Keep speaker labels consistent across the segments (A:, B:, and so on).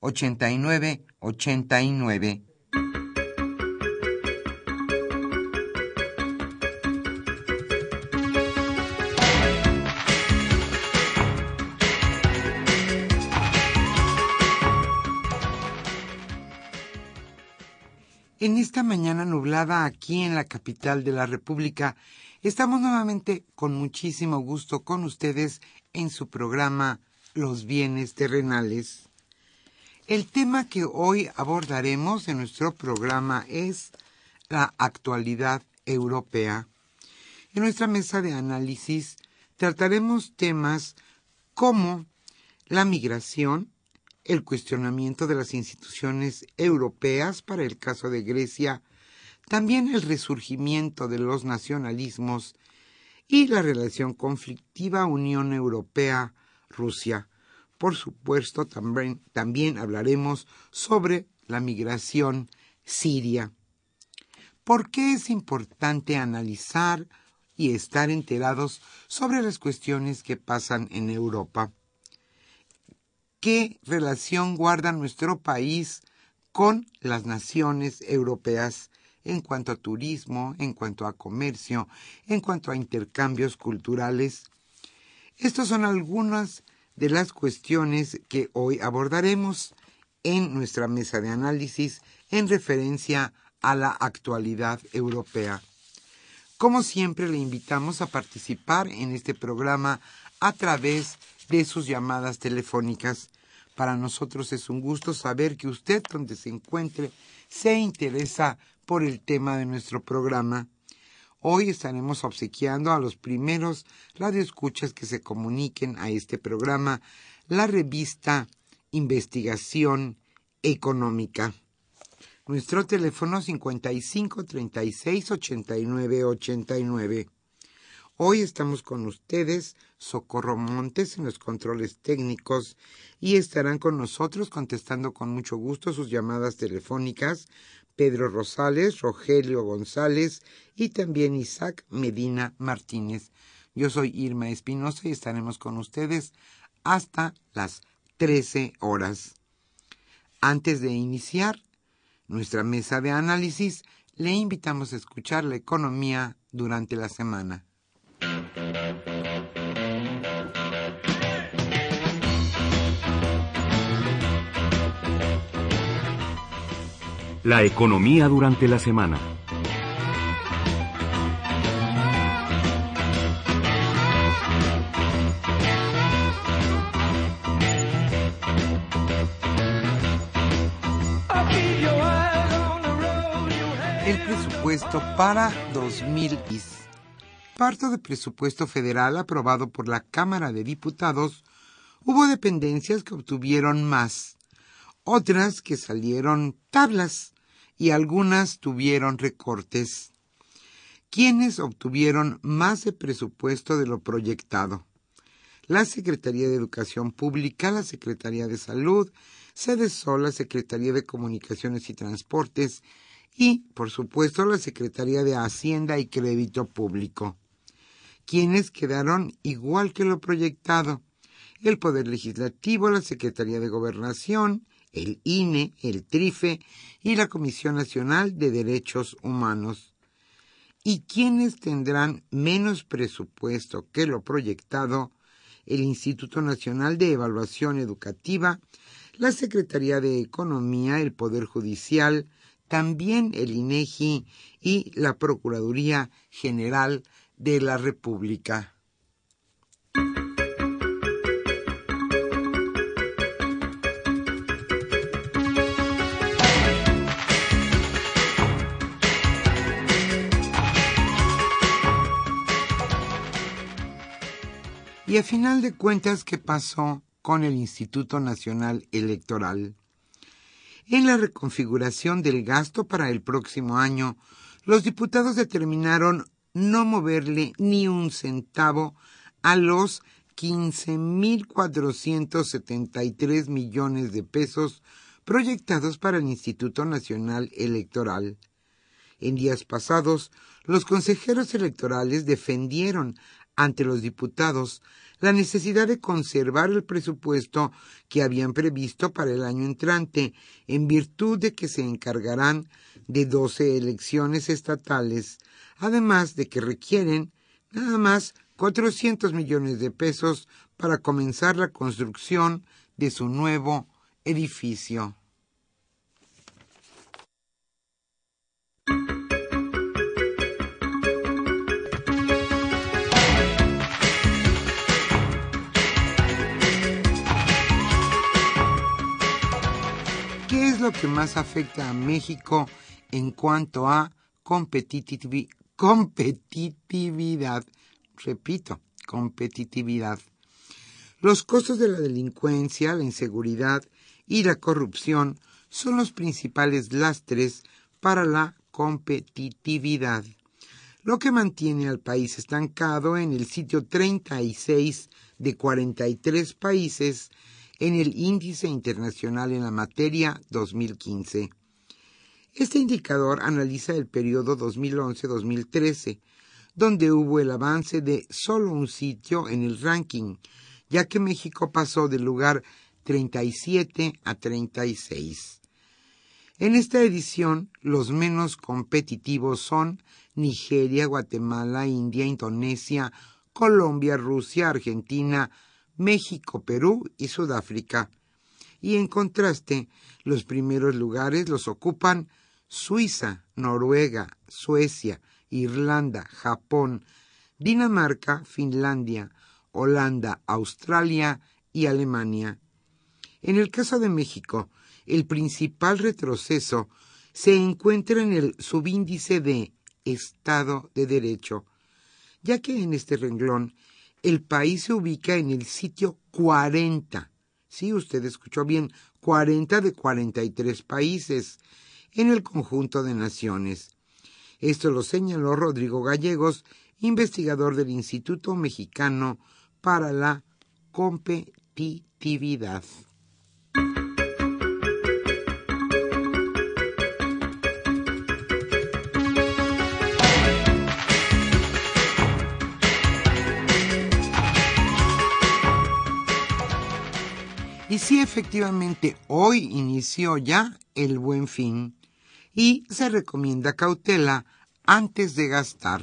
A: 89 89. En esta mañana nublada aquí en la capital de la República, estamos nuevamente con muchísimo gusto con ustedes en su programa Los bienes terrenales. El tema que hoy abordaremos en nuestro programa es la actualidad europea. En nuestra mesa de análisis trataremos temas como la migración, el cuestionamiento de las instituciones europeas para el caso de Grecia, también el resurgimiento de los nacionalismos y la relación conflictiva Unión Europea-Rusia. Por supuesto, también, también hablaremos sobre la migración siria. ¿Por qué es importante analizar y estar enterados sobre las cuestiones que pasan en Europa? ¿Qué relación guarda nuestro país con las naciones europeas en cuanto a turismo, en cuanto a comercio, en cuanto a intercambios culturales? Estos son algunas de las cuestiones que hoy abordaremos en nuestra mesa de análisis en referencia a la actualidad europea. Como siempre, le invitamos a participar en este programa a través de sus llamadas telefónicas. Para nosotros es un gusto saber que usted, donde se encuentre, se interesa por el tema de nuestro programa. Hoy estaremos obsequiando a los primeros radioescuchas que se comuniquen a este programa la revista Investigación Económica. Nuestro teléfono 55 36 89 89. Hoy estamos con ustedes, Socorro Montes, en los controles técnicos y estarán con nosotros contestando con mucho gusto sus llamadas telefónicas Pedro Rosales, Rogelio González y también Isaac Medina Martínez. Yo soy Irma Espinosa y estaremos con ustedes hasta las 13 horas. Antes de iniciar nuestra mesa de análisis, le invitamos a escuchar la economía durante la semana.
B: La economía durante la semana.
A: El presupuesto para 2010. Parto del presupuesto federal aprobado por la Cámara de Diputados, hubo dependencias que obtuvieron más, otras que salieron tablas y algunas tuvieron recortes. ¿Quiénes obtuvieron más de presupuesto de lo proyectado? La Secretaría de Educación Pública, la Secretaría de Salud, SEDESOL, la Secretaría de Comunicaciones y Transportes y, por supuesto, la Secretaría de Hacienda y Crédito Público, quienes quedaron igual que lo proyectado. El Poder Legislativo, la Secretaría de Gobernación, el INE, el TRIFE y la Comisión Nacional de Derechos Humanos. ¿Y quienes tendrán menos presupuesto que lo proyectado? El Instituto Nacional de Evaluación Educativa, la Secretaría de Economía, el Poder Judicial, también el INEGI y la Procuraduría General de la República. Y a final de cuentas, ¿qué pasó con el Instituto Nacional Electoral? En la reconfiguración del gasto para el próximo año, los diputados determinaron no moverle ni un centavo a los 15.473 millones de pesos proyectados para el Instituto Nacional Electoral. En días pasados, los consejeros electorales defendieron ante los diputados la necesidad de conservar el presupuesto que habían previsto para el año entrante, en virtud de que se encargarán de doce elecciones estatales, además de que requieren nada más 400 millones de pesos para comenzar la construcción de su nuevo edificio. Lo que más afecta a México en cuanto a competitividad. Repito, competitividad. Los costos de la delincuencia, la inseguridad y la corrupción son los principales lastres para la competitividad, lo que mantiene al país estancado en el sitio 36 de 43 países en el Índice Internacional en la Materia 2015. Este indicador analiza el periodo 2011-2013, donde hubo el avance de solo un sitio en el ranking, ya que México pasó del lugar 37 a 36. En esta edición, los menos competitivos son Nigeria, Guatemala, India, Indonesia, Colombia, Rusia, Argentina, México, Perú y Sudáfrica. Y en contraste, los primeros lugares los ocupan Suiza, Noruega, Suecia, Irlanda, Japón, Dinamarca, Finlandia, Holanda, Australia y Alemania. En el caso de México, el principal retroceso se encuentra en el subíndice de Estado de Derecho, ya que en este renglón el país se ubica en el sitio 40. Sí, usted escuchó bien, 40 de 43 países en el conjunto de naciones. Esto lo señaló Rodrigo Gallegos, investigador del Instituto Mexicano para la Competitividad. Y sí, efectivamente, hoy inició ya el buen fin y se recomienda cautela antes de gastar.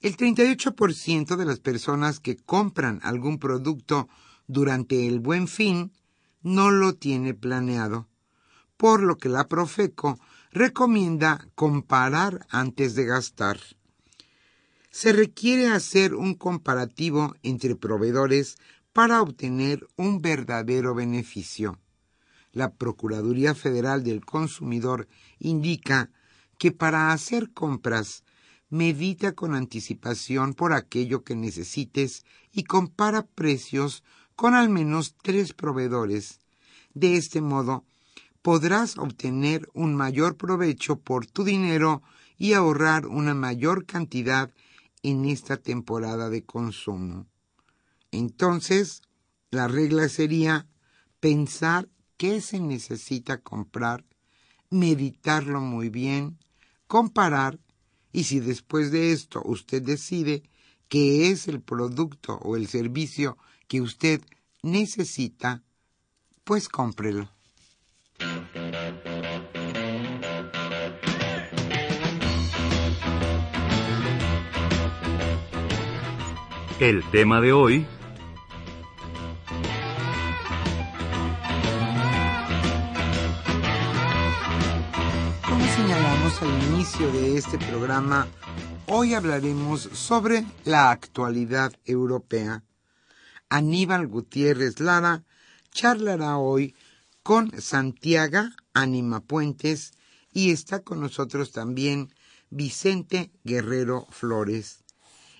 A: El 38% de las personas que compran algún producto durante el buen fin no lo tiene planeado, por lo que la Profeco recomienda comparar antes de gastar. Se requiere hacer un comparativo entre proveedores para obtener un verdadero beneficio. La Procuraduría Federal del Consumidor indica que para hacer compras medita con anticipación por aquello que necesites y compara precios con al menos tres proveedores. De este modo, podrás obtener un mayor provecho por tu dinero y ahorrar una mayor cantidad en esta temporada de consumo. Entonces, la regla sería pensar qué se necesita comprar, meditarlo muy bien, comparar y si después de esto usted decide que es el producto o el servicio que usted necesita, pues cómprelo.
B: El tema de hoy
A: al inicio de este programa, hoy hablaremos sobre la actualidad europea. Aníbal Gutiérrez Lara charlará hoy con Santiago Anima Puentes y está con nosotros también Vicente Guerrero Flores.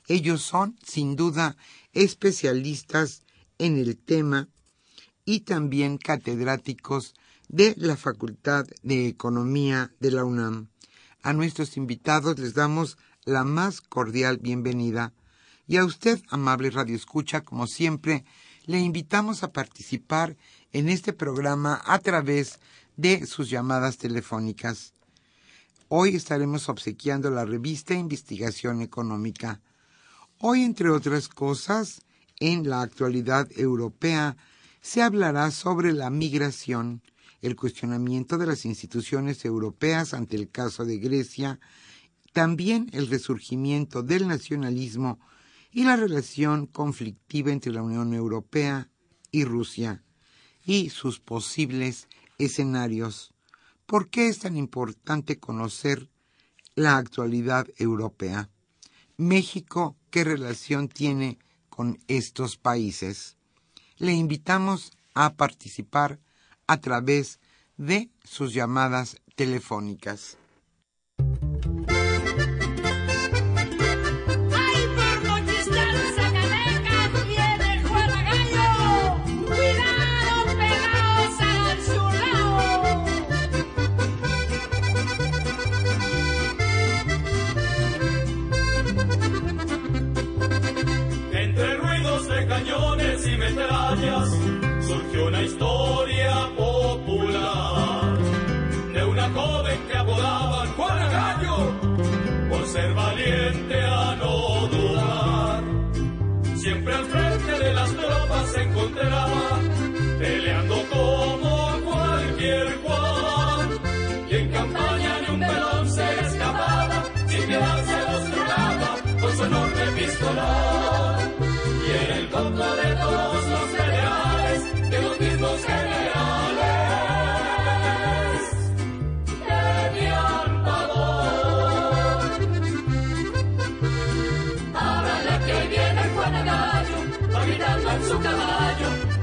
A: Ellos son, sin duda, especialistas en el tema y también catedráticos de la Facultad de Economía de la UNAM. A nuestros invitados les damos la más cordial bienvenida y a usted, amable Radio Escucha, como siempre, le invitamos a participar en este programa a través de sus llamadas telefónicas. Hoy estaremos obsequiando la revista Investigación Económica. Hoy, entre otras cosas, en la actualidad europea se hablará sobre la migración, el cuestionamiento de las instituciones europeas ante el caso de Grecia, también el resurgimiento del nacionalismo y la relación conflictiva entre la Unión Europea y Rusia y sus posibles escenarios. ¿Por qué es tan importante conocer la actualidad europea? México, ¿qué relación tiene con estos países? Le invitamos a participar a través de sus llamadas telefónicas.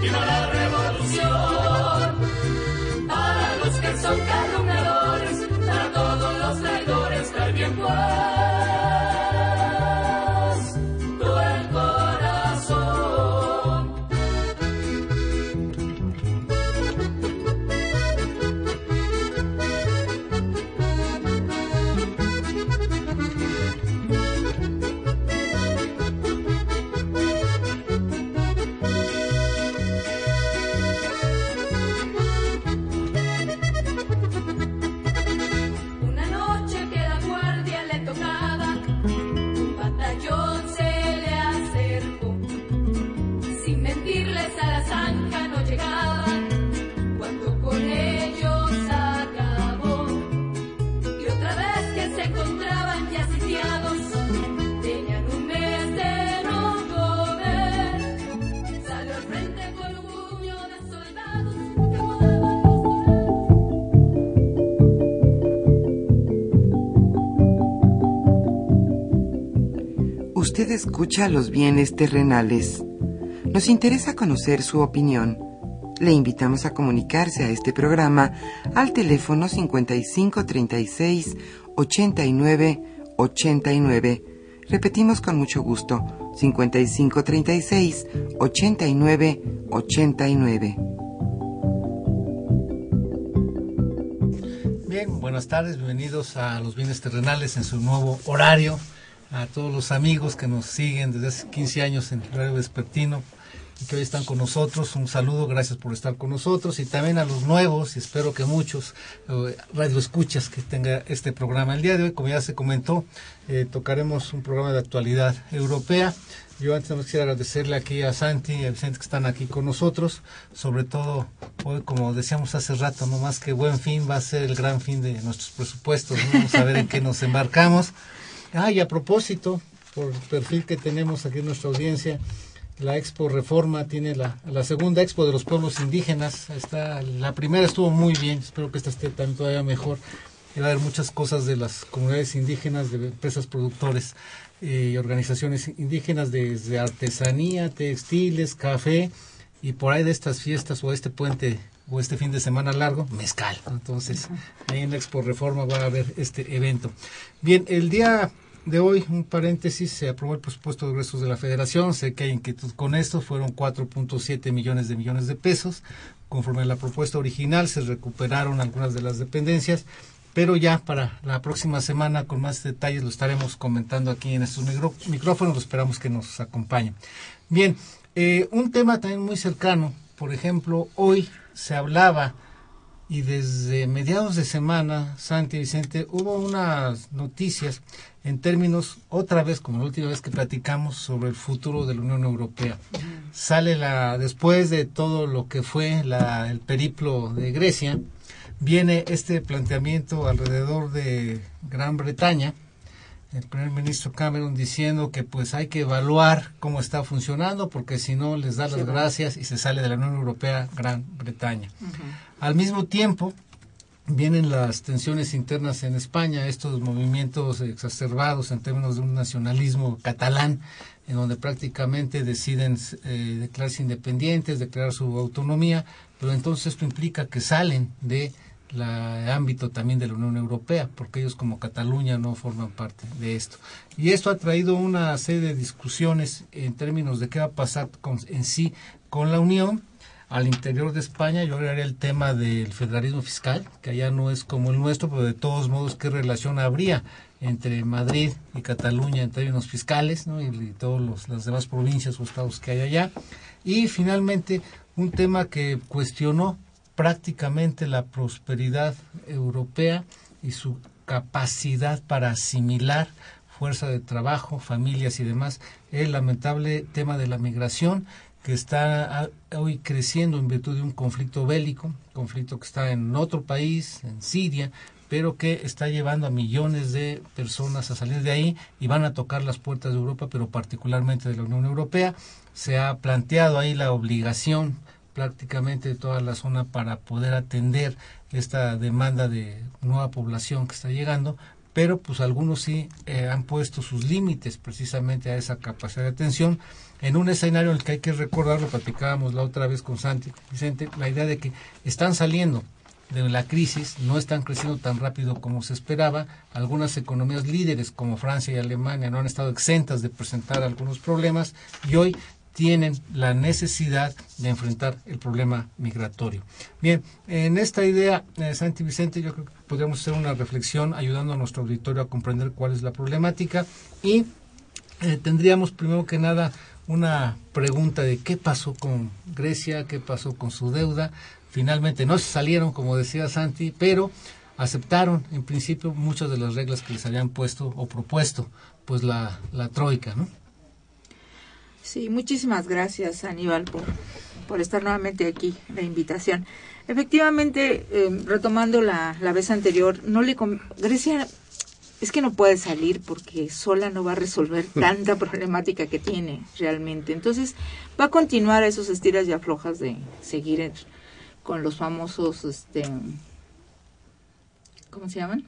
C: Y
A: Escucha los bienes terrenales. Nos interesa conocer su opinión. Le invitamos a comunicarse a este programa al teléfono 5536 89 89. Repetimos con mucho gusto, 5536 89 89.
D: Bien, buenas tardes, bienvenidos a los bienes terrenales en su nuevo horario a todos los amigos que nos siguen desde hace 15 años en Radio Vespertino y que hoy están con nosotros. Un saludo, gracias por estar con nosotros y también a los nuevos, y espero que muchos eh, radio escuchas que tenga este programa. El día de hoy, como ya se comentó, eh, tocaremos un programa de actualidad europea. Yo antes me quisiera agradecerle aquí a Santi y a Vicente que están aquí con nosotros, sobre todo hoy, como decíamos hace rato, no más que buen fin va a ser el gran fin de nuestros presupuestos, vamos a ver en qué nos embarcamos. Ah, y a propósito, por el perfil que tenemos aquí en nuestra audiencia, la Expo Reforma tiene la, segunda Expo de los pueblos indígenas. Está, la primera estuvo muy bien, espero que esta esté también todavía mejor. Y va a haber muchas cosas de las comunidades indígenas, de empresas productores eh, y organizaciones indígenas, desde artesanía, textiles, café, y por ahí de estas fiestas o este puente o este fin de semana largo, mezcal. Entonces, ahí en la Expo Reforma va a haber este evento. Bien, el día de hoy, un paréntesis, se aprobó el presupuesto de egresos de la Federación. Sé que hay inquietud con esto, fueron 4.7 millones de millones de pesos. Conforme a la propuesta original, se recuperaron algunas de las dependencias, pero ya para la próxima semana, con más detalles, lo estaremos comentando aquí en estos micro- micrófonos. Esperamos que nos acompañen. Bien, eh, un tema también muy cercano, por ejemplo, hoy se hablaba y desde mediados de semana, Santi Vicente, hubo unas noticias en términos, otra vez, como la última vez que platicamos, sobre el futuro de la Unión Europea. Sale la, después de todo lo que fue la, el periplo de Grecia, viene este planteamiento alrededor de Gran Bretaña, el primer ministro Cameron diciendo que pues hay que evaluar cómo está funcionando porque si no les da las gracias y se sale de la Unión Europea Gran Bretaña. Al mismo tiempo vienen las tensiones internas en España, estos movimientos exacerbados en términos de un nacionalismo catalán en donde prácticamente deciden eh, declararse independientes, declarar su autonomía, pero entonces esto implica que salen de la ámbito también de la Unión Europea, porque ellos como Cataluña no forman parte de esto. Y esto ha traído una serie de discusiones en términos de qué va a pasar con, en sí con la Unión. Al interior de España yo agregaría el tema del federalismo fiscal, que allá no es como el nuestro, pero de todos modos, ¿qué relación habría entre Madrid y Cataluña en términos fiscales, ¿no? y, y todas las demás provincias o estados que hay allá? Y finalmente, un tema que cuestionó prácticamente la prosperidad europea y su capacidad para asimilar fuerza de trabajo, familias y demás, el lamentable tema de la migración que está hoy creciendo en virtud de un conflicto bélico, conflicto que está en otro país, en Siria, pero que está llevando a millones de personas a salir de ahí y van a tocar las puertas de Europa, pero particularmente de la Unión Europea. Se ha planteado ahí la obligación prácticamente de toda la zona para poder atender esta demanda de nueva población que está llegando, pero pues algunos sí eh, han puesto sus límites precisamente a esa capacidad de atención en un escenario en el que hay que recordar, lo platicábamos la otra vez con Santi Vicente, la idea de que están saliendo de la crisis, no están creciendo tan rápido como se esperaba, algunas economías líderes como Francia y Alemania no han estado exentas de presentar algunos problemas y hoy tienen la necesidad de enfrentar el problema migratorio. Bien, en esta idea, eh, Santi Vicente, yo creo que podríamos hacer una reflexión ayudando a nuestro auditorio a comprender cuál es la problemática y eh, tendríamos primero que nada una pregunta de qué pasó con Grecia, qué pasó con su deuda. Finalmente no se salieron, como decía Santi, pero aceptaron en principio muchas de las reglas que les habían puesto o propuesto pues la, la troika, ¿no?
E: Sí, muchísimas gracias Aníbal por, por estar nuevamente aquí, la invitación. Efectivamente, eh, retomando la, la vez anterior, no le Grecia es que no puede salir porque sola no va a resolver tanta problemática que tiene realmente. Entonces va a continuar esos estiras y aflojas de seguir con los famosos, este, ¿cómo se llaman?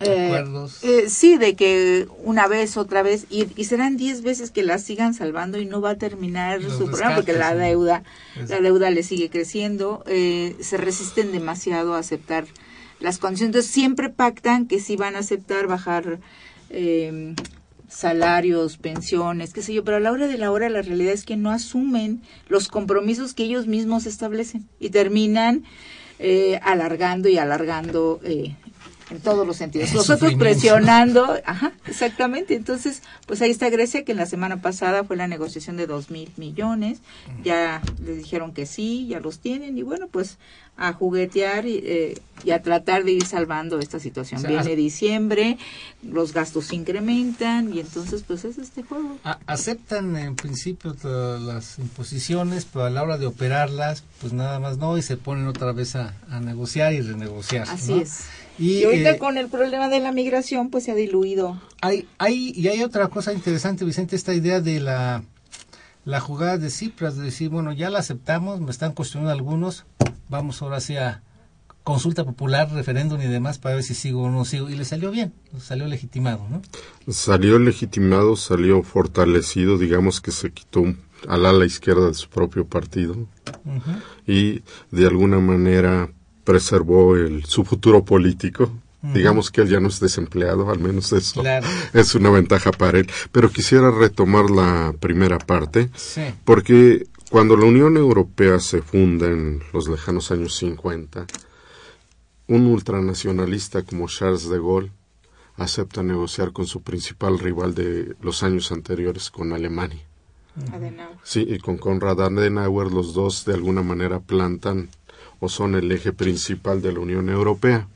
E: Eh,
D: Acuerdos.
E: eh, sí, de que una vez, otra vez, y, y serán diez veces que la sigan salvando y no va a terminar
D: Los
E: su programa porque la
D: sí.
E: deuda, la deuda le sigue creciendo, eh, se resisten demasiado a aceptar las condiciones, siempre pactan que sí van a aceptar bajar eh, salarios, pensiones, qué sé yo, pero a la hora de la hora la realidad es que no asumen los compromisos que ellos mismos establecen y terminan eh, alargando y alargando eh, en todos los sentidos. Los otros presionando, ajá, exactamente. Entonces, pues ahí está Grecia, que en la semana pasada fue la negociación de dos mil millones. Ya les dijeron que sí, ya los tienen. Y bueno, pues a juguetear y, eh, y a tratar de ir salvando esta situación.
D: O sea,
E: Viene diciembre, los gastos se incrementan y entonces, pues es este juego.
D: A- aceptan en principio las imposiciones, pero a la hora de operarlas, pues nada más no, y se ponen otra vez a, a negociar y renegociar.
E: Así
D: ¿no?
E: es.
D: Y,
E: Y ahorita
D: eh,
E: con el problema de la migración, pues se ha diluido.
D: hay, hay, y hay otra cosa interesante, Vicente, esta idea de la, la jugada de Cipras, de decir, bueno, ya la aceptamos, me están cuestionando algunos, vamos ahora sí a consulta popular, referéndum y demás para ver si sigo o no sigo. Y le salió bien, salió legitimado, ¿no?
F: Salió legitimado, salió fortalecido, digamos que se quitó al ala izquierda de su propio partido y de alguna manera preservó el, su futuro político. Digamos que él ya no es desempleado, al menos eso
D: Claro.
F: es una ventaja para él. Pero quisiera retomar la primera parte,
D: Sí.
F: porque cuando la Unión Europea se funda en los lejanos años 50, un ultranacionalista como Charles de Gaulle acepta negociar con su principal rival de los años anteriores, con Alemania.
E: Adenauer.
F: Sí, y con Konrad Adenauer los dos de alguna manera plantan o son el eje principal de la Unión Europea.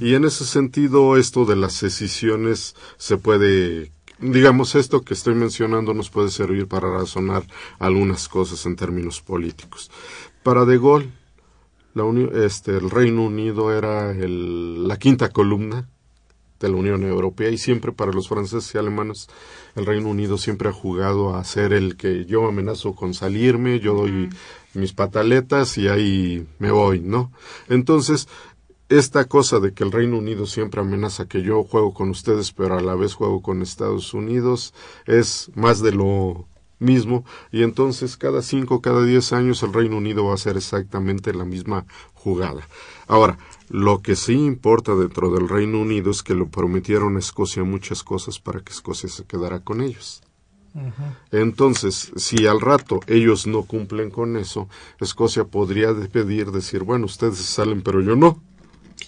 F: Y en ese sentido esto de las decisiones se puede, digamos, esto que estoy mencionando nos puede servir para razonar algunas cosas en términos políticos. Para De Gaulle, la Uni- este, el Reino Unido era el- la quinta columna de la Unión Europea y siempre para los franceses y alemanes el Reino Unido siempre ha jugado a ser el que yo amenazo con salirme, yo doy mis pataletas y ahí me voy, ¿no? Entonces, esta cosa de que el Reino Unido siempre amenaza que yo juego con ustedes, pero a la vez juego con Estados Unidos, es más de lo mismo y entonces cada cinco, cada diez años el Reino Unido va a hacer exactamente la misma jugada. Ahora, lo que sí importa dentro del Reino Unido es que le prometieron a Escocia muchas cosas para que Escocia se quedara con ellos. Entonces, si al rato ellos no cumplen con eso, Escocia podría pedir, decir, bueno, ustedes salen, pero yo no.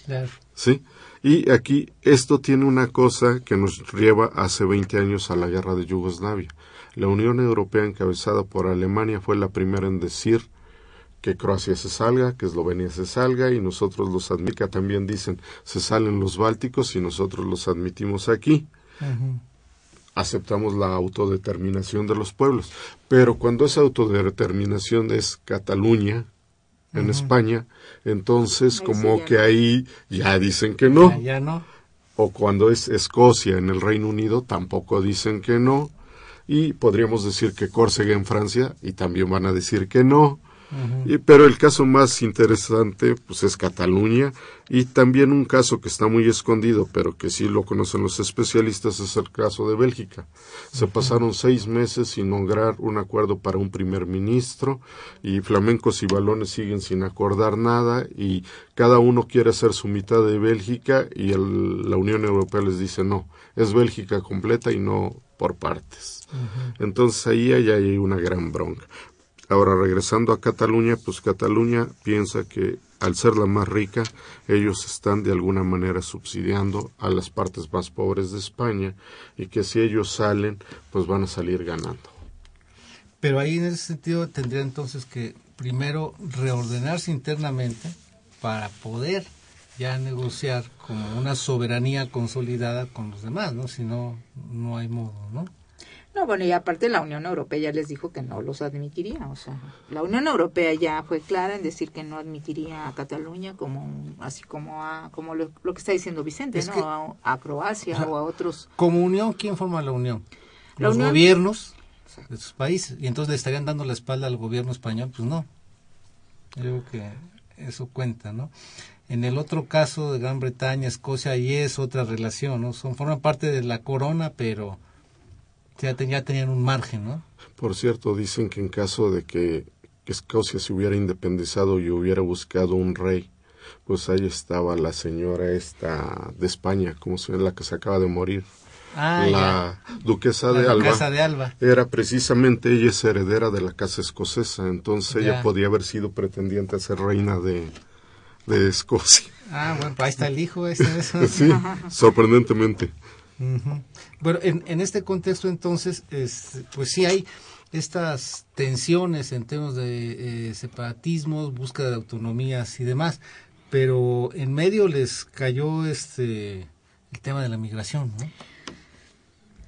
D: Claro.
F: ¿Sí? Y aquí esto tiene una cosa que nos lleva hace 20 años a la guerra de Yugoslavia. La Unión Europea encabezada por Alemania fue la primera en decir que Croacia se salga, que Eslovenia se salga y nosotros los admitimos. También dicen se salen los bálticos y nosotros los admitimos aquí. Aceptamos la autodeterminación de los pueblos. Pero cuando esa autodeterminación es Cataluña, en España, entonces
E: Ahí
F: como
E: sí
F: que
E: no.
F: ahí ya dicen que no.
D: Ya, ya no.
F: O cuando es Escocia en el Reino Unido, tampoco dicen que no. Y podríamos decir que Córcega en Francia, y también van a decir que no. Y- pero el caso más interesante pues es Cataluña. Y también un caso que está muy escondido pero que sí lo conocen los especialistas es el caso de Bélgica. Se pasaron seis meses sin lograr un acuerdo para un primer ministro y flamencos y balones siguen sin acordar nada y cada uno quiere hacer su mitad de Bélgica y el- la Unión Europea les dice no es Bélgica completa y no por partes entonces ahí hay, hay una gran bronca Ahora, regresando a Cataluña, pues Cataluña piensa que al ser la más rica, ellos están de alguna manera subsidiando a las partes más pobres de España y que si ellos salen, pues van a salir ganando.
D: Pero ahí en ese sentido tendría entonces que primero reordenarse internamente para poder ya negociar como una soberanía consolidada con los demás, ¿no? Si no, no hay modo, ¿no?
E: No, bueno, y aparte la Unión Europea ya les dijo que no los admitiría. O sea, la Unión Europea ya fue clara en decir que no admitiría a Cataluña como así como a como lo, lo que está diciendo Vicente,
D: Es
E: ¿no?
D: que-
E: a, a Croacia
D: o sea,
E: o a otros.
D: Como unión, ¿quién forma la unión?
E: La
D: los
E: unión-
D: gobiernos de sus países. Y entonces le estarían dando la espalda al gobierno español, pues no. Yo creo que eso cuenta, ¿no? En el otro caso de Gran Bretaña, Escocia, ahí es otra relación, ¿no? Son, forman parte de la corona, pero ya, ten- ya tenían un margen, ¿no?
F: Por cierto, dicen que en caso de que, Escocia se hubiera independizado y hubiera buscado un rey, pues ahí estaba la señora esta de España, como se la que se acaba de morir,
D: Ah,
F: la duquesa
D: ya.
F: de
D: La
F: Alba.
D: De Alba.
F: Era precisamente ella es heredera de la casa escosesa, entonces ella
D: Ya.
F: podía haber sido pretendiente a ser reina de, de Escocia.
D: Ah, bueno, pues ahí está el hijo. Este.
F: Sí, sorprendentemente.
D: Bueno, en, en este contexto entonces, es, pues sí hay estas tensiones en temas de eh, separatismos, búsqueda de autonomías y demás, pero en medio les cayó este el tema de la migración, ¿no?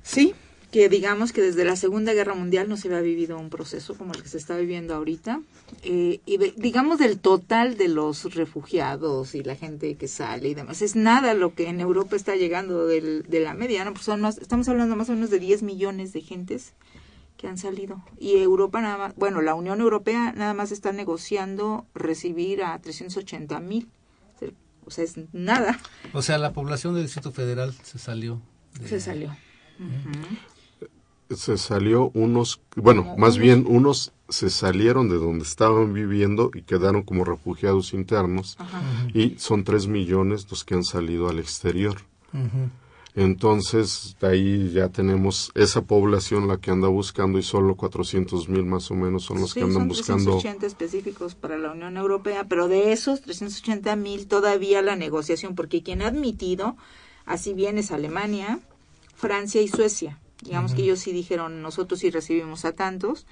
E: Sí, que digamos que desde la Segunda Guerra Mundial no se había vivido un proceso como el que se está viviendo ahorita. Eh, y de- digamos del total de los refugiados y la gente que sale y demás, es nada lo que en Europa está llegando del- de la media, ¿no? Pues son más, estamos hablando más o menos de 10 millones de gentes que han salido. Y Europa nada más, bueno, la Unión Europea nada más está negociando recibir a 380 mil. O sea, es nada.
D: O sea, la población del Distrito Federal se salió. de-
E: Se salió.
F: Se salió unos, bueno, más bien unos se salieron de donde estaban viviendo y quedaron como refugiados internos
E: Ajá.
F: y son tres millones los que han salido al exterior. Entonces, de ahí ya tenemos esa población la que anda buscando y solo 400 mil más o menos son los
E: Sí,
F: que andan
E: son
F: buscando.
E: 380 específicos para la Unión Europea, pero de esos 380 mil todavía la negociación, porque quien ha admitido, así bien es Alemania, Francia y Suecia. Digamos que ellos sí dijeron, nosotros sí recibimos a tantos,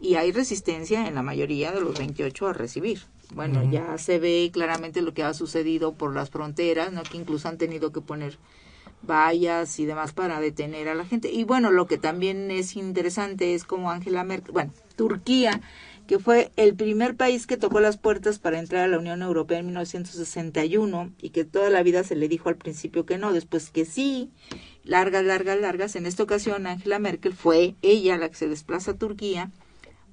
E: y hay resistencia en la mayoría de los 28 a recibir. Bueno, ya se ve claramente lo que ha sucedido por las fronteras, ¿no? que incluso han tenido que poner vallas y demás para detener a la gente. Y bueno, lo que también es interesante es como Angela Merkel, bueno, Turquía, que fue el primer país que tocó las puertas para entrar a la Unión Europea en 1961 y que toda la vida se le dijo al principio que no, después que sí, largas, largas, largas. En esta ocasión Angela Merkel fue ella la que se desplaza a Turquía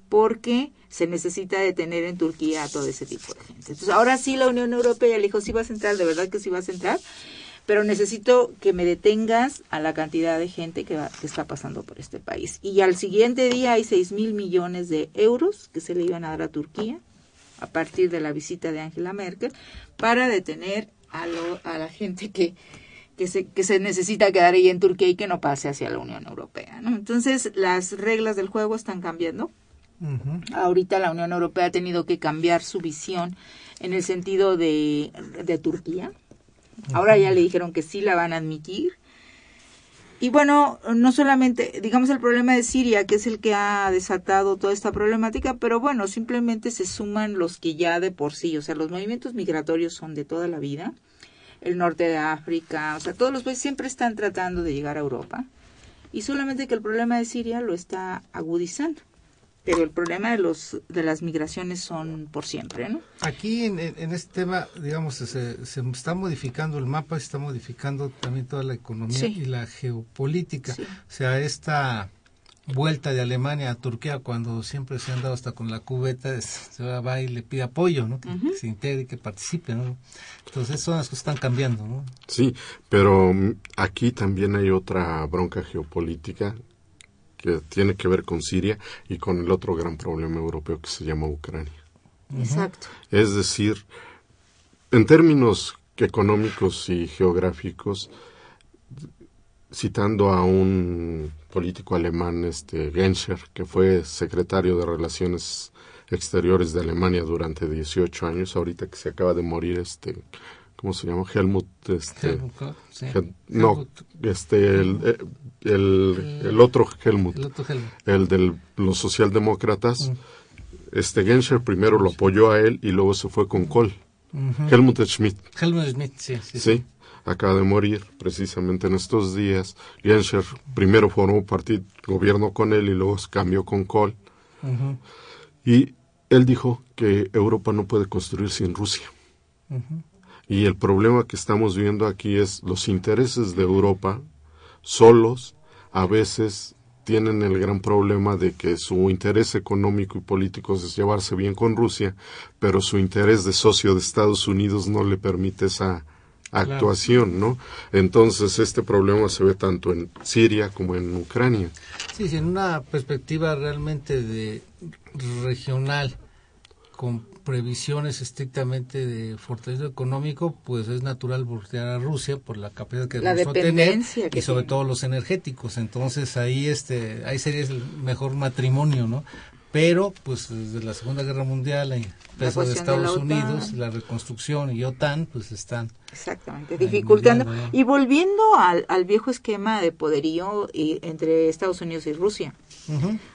E: porque se necesita detener en Turquía a todo ese tipo de gente. Entonces, ahora sí la Unión Europea le dijo, sí vas a entrar, de verdad que sí vas a entrar, pero necesito que me detengas a la cantidad de gente que, va- que está pasando por este país. Y al siguiente día hay seis mil millones de euros que se le iban a dar a Turquía a partir de la visita de Angela Merkel para detener a, lo- a la gente que, que, se, que se necesita quedar ahí en Turquía y que no pase hacia la Unión Europea. ¿no? Entonces las reglas del juego están cambiando. Ahorita la Unión Europea ha tenido que cambiar su visión en el sentido de, de Turquía. Ahora ya le dijeron que sí la van a admitir. Y bueno, no solamente, digamos, el problema de Siria, que es el que ha desatado toda esta problemática, pero bueno, simplemente se suman los que ya de por sí, o sea, los movimientos migratorios son de toda la vida. El norte de África, o sea, todos los países siempre están tratando de llegar a Europa. Y solamente que el problema de Siria lo está agudizando pero el problema de los de las migraciones son por siempre, ¿no?
D: Aquí en, en- este tema, digamos, se, se está modificando el mapa, se está modificando también toda la economía
E: Sí.
D: y la geopolítica.
E: Sí.
D: O sea, esta vuelta de Alemania a Turquía, cuando siempre se han dado hasta con la cubeta, se va, y le pide apoyo, ¿no? Que
E: Ujú.
D: se integre, que participe, ¿no? Entonces, son las cosas que están cambiando, ¿no?
F: Sí, pero mm, aquí también hay otra bronca geopolítica que tiene que ver con Siria y con el otro gran problema europeo que se llama Ucrania.
E: Exacto.
F: Es decir, en términos económicos y geográficos, citando a un político alemán, este Genscher, que fue secretario de Relaciones Exteriores de Alemania durante 18 años, ahorita que se acaba de morir, este, ¿cómo se llama? Helmut, este,
D: Helmut Kohl, sí.
F: Hel- no,
D: Helmut,
F: este, el, eh, el, el otro Helmut,
D: el otro Helmut.
F: el de los socialdemócratas, este Genscher primero lo apoyó a él y luego se fue con Kohl.
D: Ujú.
F: Helmut Schmidt,
D: Helmut Schmidt, sí, sí.
F: sí, acaba de morir precisamente en estos días. Genscher primero formó partido, gobierno con él y luego cambió con Kohl. Y él dijo que Europa no puede construir sin Rusia. Y el problema que estamos viendo aquí es los intereses de Europa solos a veces tienen el gran problema de que su interés económico y político es llevarse bien con Rusia, pero su interés de socio de Estados Unidos no le permite esa actuación, ¿no? Entonces este problema se ve tanto en Siria como en Ucrania.
D: Sí, sí, en una perspectiva realmente de regional, con previsiones estrictamente de fortalecimiento económico, pues es natural voltear a Rusia por la capacidad que
E: La
D: tener
E: dependencia
D: y sobre
E: tiene.
D: todo los energéticos. Entonces ahí este ahí sería el mejor matrimonio, ¿no? Pero pues desde la Segunda Guerra Mundial, el peso de
E: la
D: Estados. Unidos, la reconstrucción y OTAN, pues están
E: Exactamente, dificultando. Y volviendo al, al viejo esquema de poderío y- entre Estados Unidos y Rusia.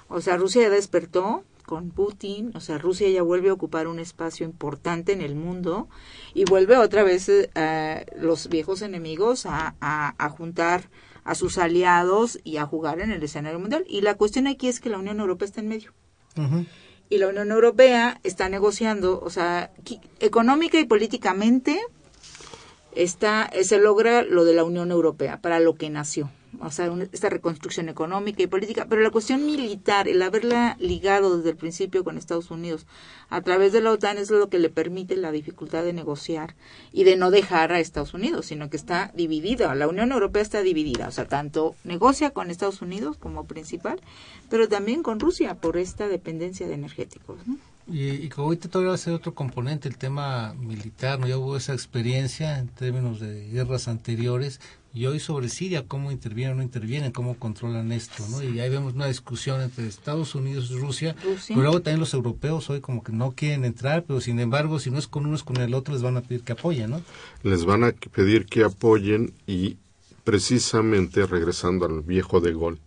E: O sea, Rusia ya despertó con Putin, o sea, Rusia ya vuelve a ocupar un espacio importante en el mundo y vuelve otra vez eh, los viejos enemigos a, a, a juntar a sus aliados y a jugar en el escenario mundial. Y la cuestión aquí es que la Unión Europea está en medio. Y la Unión Europea está negociando, o sea, económica y políticamente está, se logra lo de la Unión Europea, para lo que nació. O sea, un- esta reconstrucción económica y política. Pero la cuestión militar, el haberla ligado desde el principio con Estados Unidos a través de la OTAN es lo que le permite la dificultad de negociar y de no dejar a Estados Unidos, sino que está dividida. La Unión Europea está dividida. O sea, tanto negocia con Estados Unidos como principal, pero también con Rusia por esta dependencia de energéticos.
D: Y, y como ahorita todavía va a ser otro componente, el tema militar, ¿no? Ya hubo esa experiencia en términos de guerras anteriores. Y hoy sobre Siria, cómo intervienen o no intervienen, cómo controlan esto, ¿no? Y ahí vemos una discusión entre Estados Unidos y Rusia.
E: Rusia.
D: Pero luego también los europeos hoy como que no quieren entrar, pero sin embargo, si no es con uno, es con el otro, les van a pedir que apoyen, ¿no?
F: Les van a pedir que apoyen y precisamente regresando al viejo de Gaulle.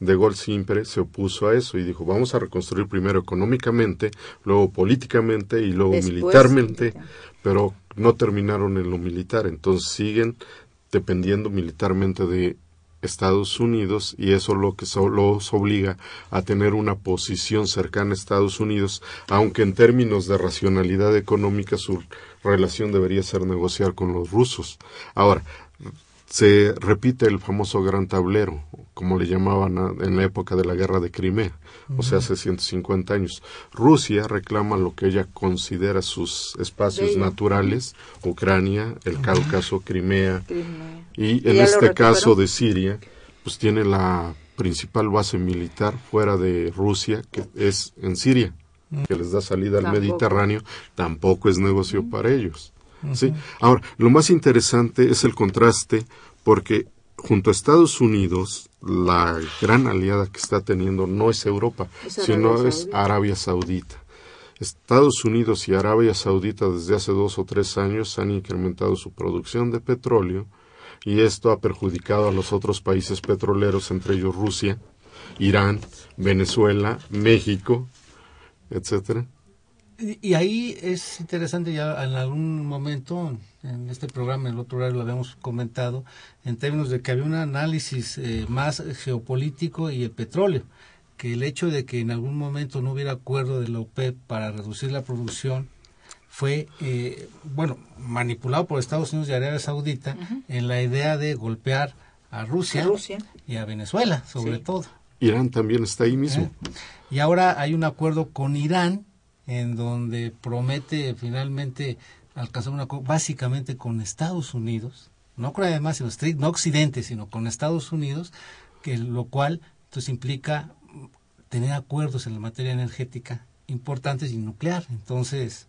F: De Gaulle siempre se opuso a eso y dijo, vamos a reconstruir primero económicamente, luego políticamente y luego
E: Después,
F: militarmente,
E: militar.
F: pero no terminaron en lo militar, entonces siguen dependiendo militarmente de Estados Unidos y eso lo que so- los obliga a tener una posición cercana a Estados Unidos, aunque en términos de racionalidad económica su relación debería ser negociar con los rusos. Ahora, se repite el famoso gran tablero, como le llamaban a- en la época de la guerra de Crimea, o sea, hace 150 años. Rusia reclama lo que ella considera sus espacios naturales, Ucrania, el Cáucaso, Crimea,
E: Crimea.
F: y
E: ¿Y
F: en este caso de Siria, pues tiene la principal base militar fuera de Rusia, que es en Siria, que les da salida al
E: Tampoco.
F: Mediterráneo, tampoco es negocio para ellos. ¿sí? Ahora, lo más interesante es el contraste, porque junto a Estados Unidos, la gran aliada que está teniendo no es Europa,
E: Es Arabia
F: sino es. Arabia Saudita. Estados Unidos y Arabia Saudita desde hace dos o tres años han incrementado su producción de petróleo y esto ha perjudicado a los otros países petroleros, entre ellos Rusia, Irán, Venezuela, México, etcétera.
D: Y, ahí es interesante, ya en algún momento en este programa, en el otro horario lo habíamos comentado, en términos de que había un análisis eh, más geopolítico y el petróleo, que el hecho de que en algún momento no hubiera acuerdo de la OPEP para reducir la producción fue, eh, bueno, manipulado por Estados Unidos y Arabia Saudita en la idea de golpear a Rusia,
E: A Rusia.
D: y a Venezuela, sobre
E: Sí.
D: todo.
F: Irán también está ahí mismo.
D: ¿eh? Y ahora hay un acuerdo con Irán en donde promete finalmente alcanzar un acuerdo básicamente con Estados Unidos, no con además sino no Occidente, sino con Estados Unidos, que lo cual entonces implica tener acuerdos en la materia energética importantes y nuclear. Entonces,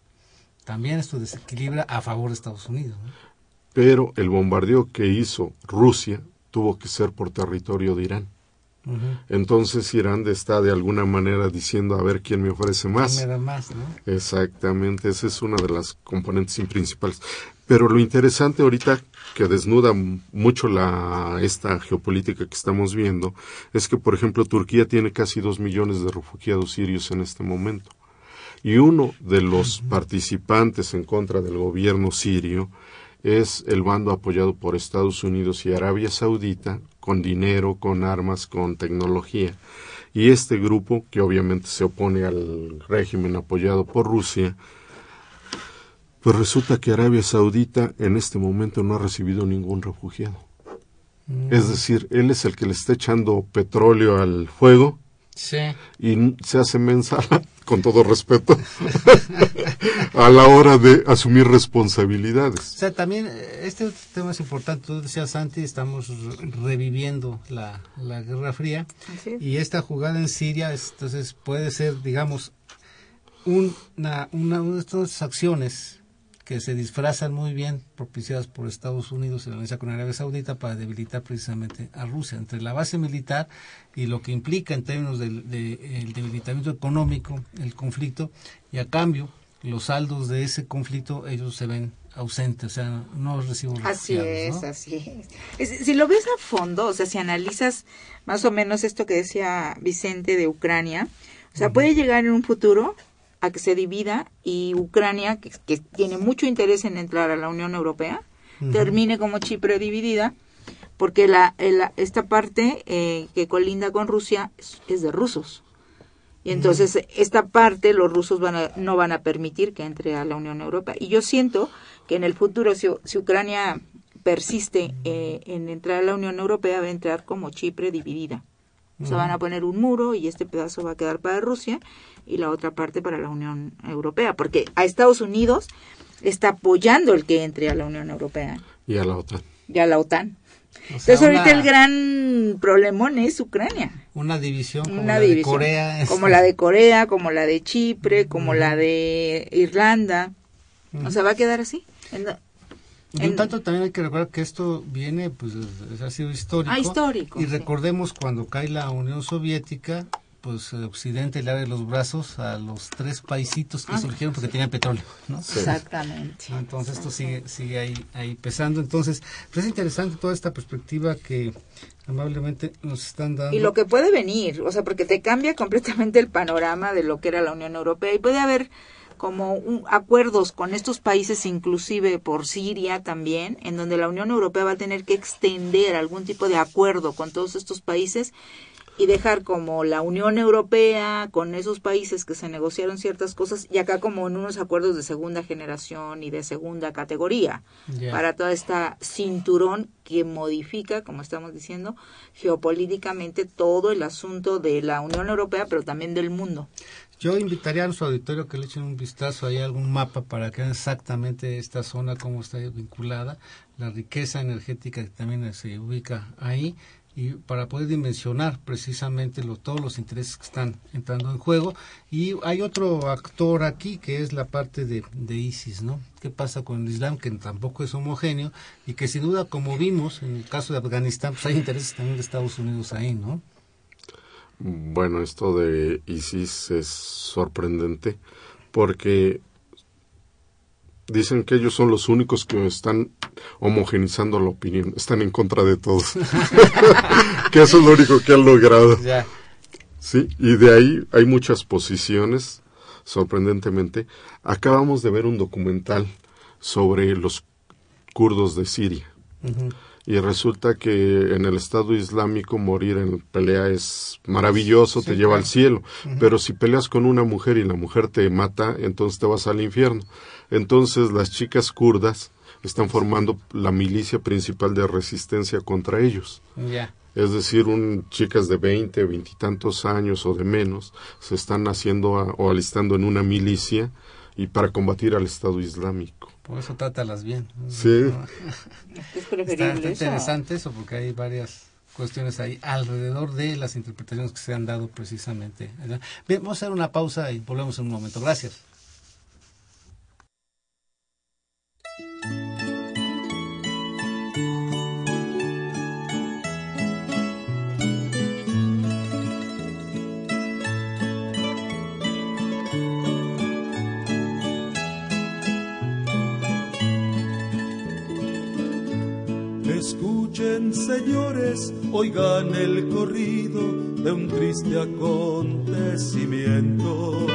D: también esto desequilibra a favor de Estados Unidos.
F: Pero el bombardeo que hizo Rusia tuvo que ser por territorio de Irán. Entonces Irán está de alguna manera diciendo a ver quién me ofrece más.
D: Me da más, ¿no?
F: Exactamente, esa es una de las componentes principales. Pero lo interesante ahorita que desnuda mucho la esta geopolítica que estamos viendo es que, por ejemplo, Turquía tiene casi dos millones de refugiados sirios en este momento. Y uno de los participantes en contra del gobierno sirio es el bando apoyado por Estados Unidos y Arabia Saudita con dinero, con armas, con tecnología. Y este grupo, que obviamente se opone al régimen apoyado por Rusia, pues resulta que Arabia Saudita en este momento no ha recibido ningún refugiado. Es decir, él es el que le está echando petróleo al fuego
D: Sí.
F: y se hace mensa, con todo respeto, a la hora de asumir
D: O
F: responsabilidades.
D: sea, también eh, este tema es importante. Tú decías, Santi, estamos re- reviviendo la, la Guerra Fría.
E: Es.
D: Y esta jugada en Siria, es- entonces, puede ser, digamos, una, una, una de estas acciones que se disfrazan muy bien, propiciadas por Estados Unidos y la alianza con Arabia Saudita para debilitar precisamente a Rusia. Entre la base militar y lo que implica en términos del de, el debilitamiento económico, el conflicto, y a cambio, los saldos de ese conflicto, ellos se ven ausentes, o sea, no reciben
E: Así es,
D: ¿no?
E: así es. Es- Si lo ves a fondo, o sea, si analizas más o menos esto que decía Vicente de Ucrania, o sea, puede llegar en un futuro a que se divida y Ucrania, que, que tiene mucho interés en entrar a la Unión Europea, termine como Chipre dividida, porque la, el- esta parte eh, que colinda con Rusia es, es de rusos. Y entonces esta parte los rusos van a- no van a permitir que entre a la Unión Europea. Y yo siento que en el futuro, si, si Ucrania persiste eh, en entrar a la Unión Europea, va a entrar como Chipre dividida. O sea, van a poner un muro y este pedazo va a quedar para Rusia y la otra parte para la Unión Europea, porque a Estados Unidos está apoyando el que entre a la Unión Europea
F: Y a la OTAN.
E: y a la OTAN.
D: O sea,
E: Entonces ahorita
D: una-
E: el gran problemón es Ucrania
D: Una división como
E: una
D: la de Corea.
E: como la de Corea, como la de Chipre, como la de Irlanda. O sea, va a quedar así. En-
D: Y un tanto también hay que recordar que esto viene, pues es- ha sido histórico.
E: Ah, histórico,
D: Y
E: sí.
D: recordemos cuando cae la Unión Soviética, pues eh, Occidente le abre los brazos a los tres paisitos que
E: Ah,
D: surgieron porque tenían petróleo, ¿no?
E: Exactamente.
D: Entonces esto sigue sigue ahí ahí pesando. Entonces, pues es interesante toda esta perspectiva que amablemente nos están dando.
E: Y lo que puede venir, o sea, porque te cambia completamente el panorama de lo que era la Unión Europea y puede haber como un- acuerdos con estos países, inclusive por Siria también, en donde la Unión Europea va a tener que extender algún tipo de acuerdo con todos estos países y dejar como la Unión Europea con esos países que se negociaron ciertas cosas y acá como en unos acuerdos de segunda generación y de segunda categoría para toda esta cinturón que modifica, como estamos diciendo, geopolíticamente todo el asunto de la Unión Europea, pero también del mundo.
D: Yo invitaría a nuestro auditorio que le echen un vistazo a algún mapa para que vean exactamente esta zona, cómo está vinculada, la riqueza energética que también se ubica ahí y para poder dimensionar precisamente lo- todos los intereses que están entrando en juego. Y hay otro actor aquí que es la parte de, de ISIS, ¿no? ¿Qué pasa con el Islam? Que tampoco es homogéneo y que sin duda, como vimos en el caso de Afganistán, pues hay intereses también de Estados Unidos ahí, ¿no?
F: Bueno, esto de ISIS es sorprendente porque dicen que ellos son los únicos que están homogenizando la opinión, están en contra de todos. que eso es lo único que han logrado. Sí, y de ahí hay muchas posiciones, sorprendentemente. Acabamos de ver un documental sobre los kurdos de Siria. Y resulta que en el Estado Islámico morir en pelea es maravilloso, te lleva al cielo. Pero si peleas con una mujer y la mujer te mata, entonces te vas al infierno. Entonces las chicas kurdas están formando la milicia principal de resistencia contra ellos. Es decir, un, chicas de 20, veintitantos años o de menos se están haciendo a- o alistando en una milicia y para combatir al Estado Islámico.
D: Por eso trátalas bien.
F: Sí.
E: Es
D: Está,
E: preferible
D: está interesante eso porque hay varias cuestiones ahí alrededor de las interpretaciones que se han dado precisamente. allá. Bien, vamos a hacer una pausa y volvemos en un momento. Gracias.
G: Señores, oigan el corrido de un triste acontecimiento.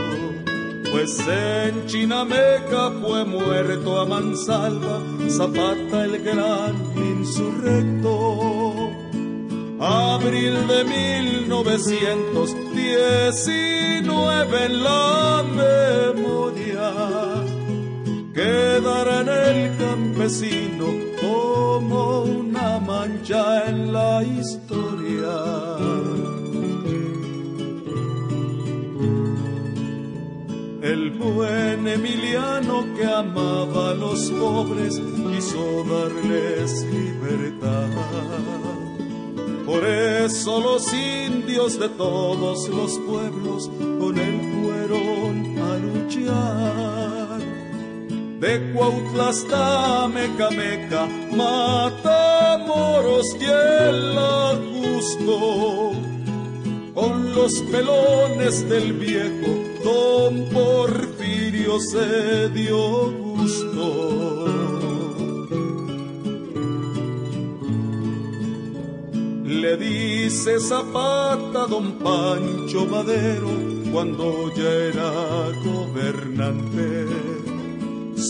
G: Pues en Chinameca fue muerto a mansalva Zapata el gran insurrecto. Abril de 1919 en la memoria quedará en el campesino como una mancha en la historia. El buen Emiliano que amaba a los pobres quiso darles libertad. Por eso los indios de todos los pueblos con él fueron a luchar. De Cuautla hasta Mecameca, Matamoros y el Augusto. Con los pelones del viejo Don Porfirio se dio gusto. Le dice Zapata don Pancho Madero cuando ya era gobernante.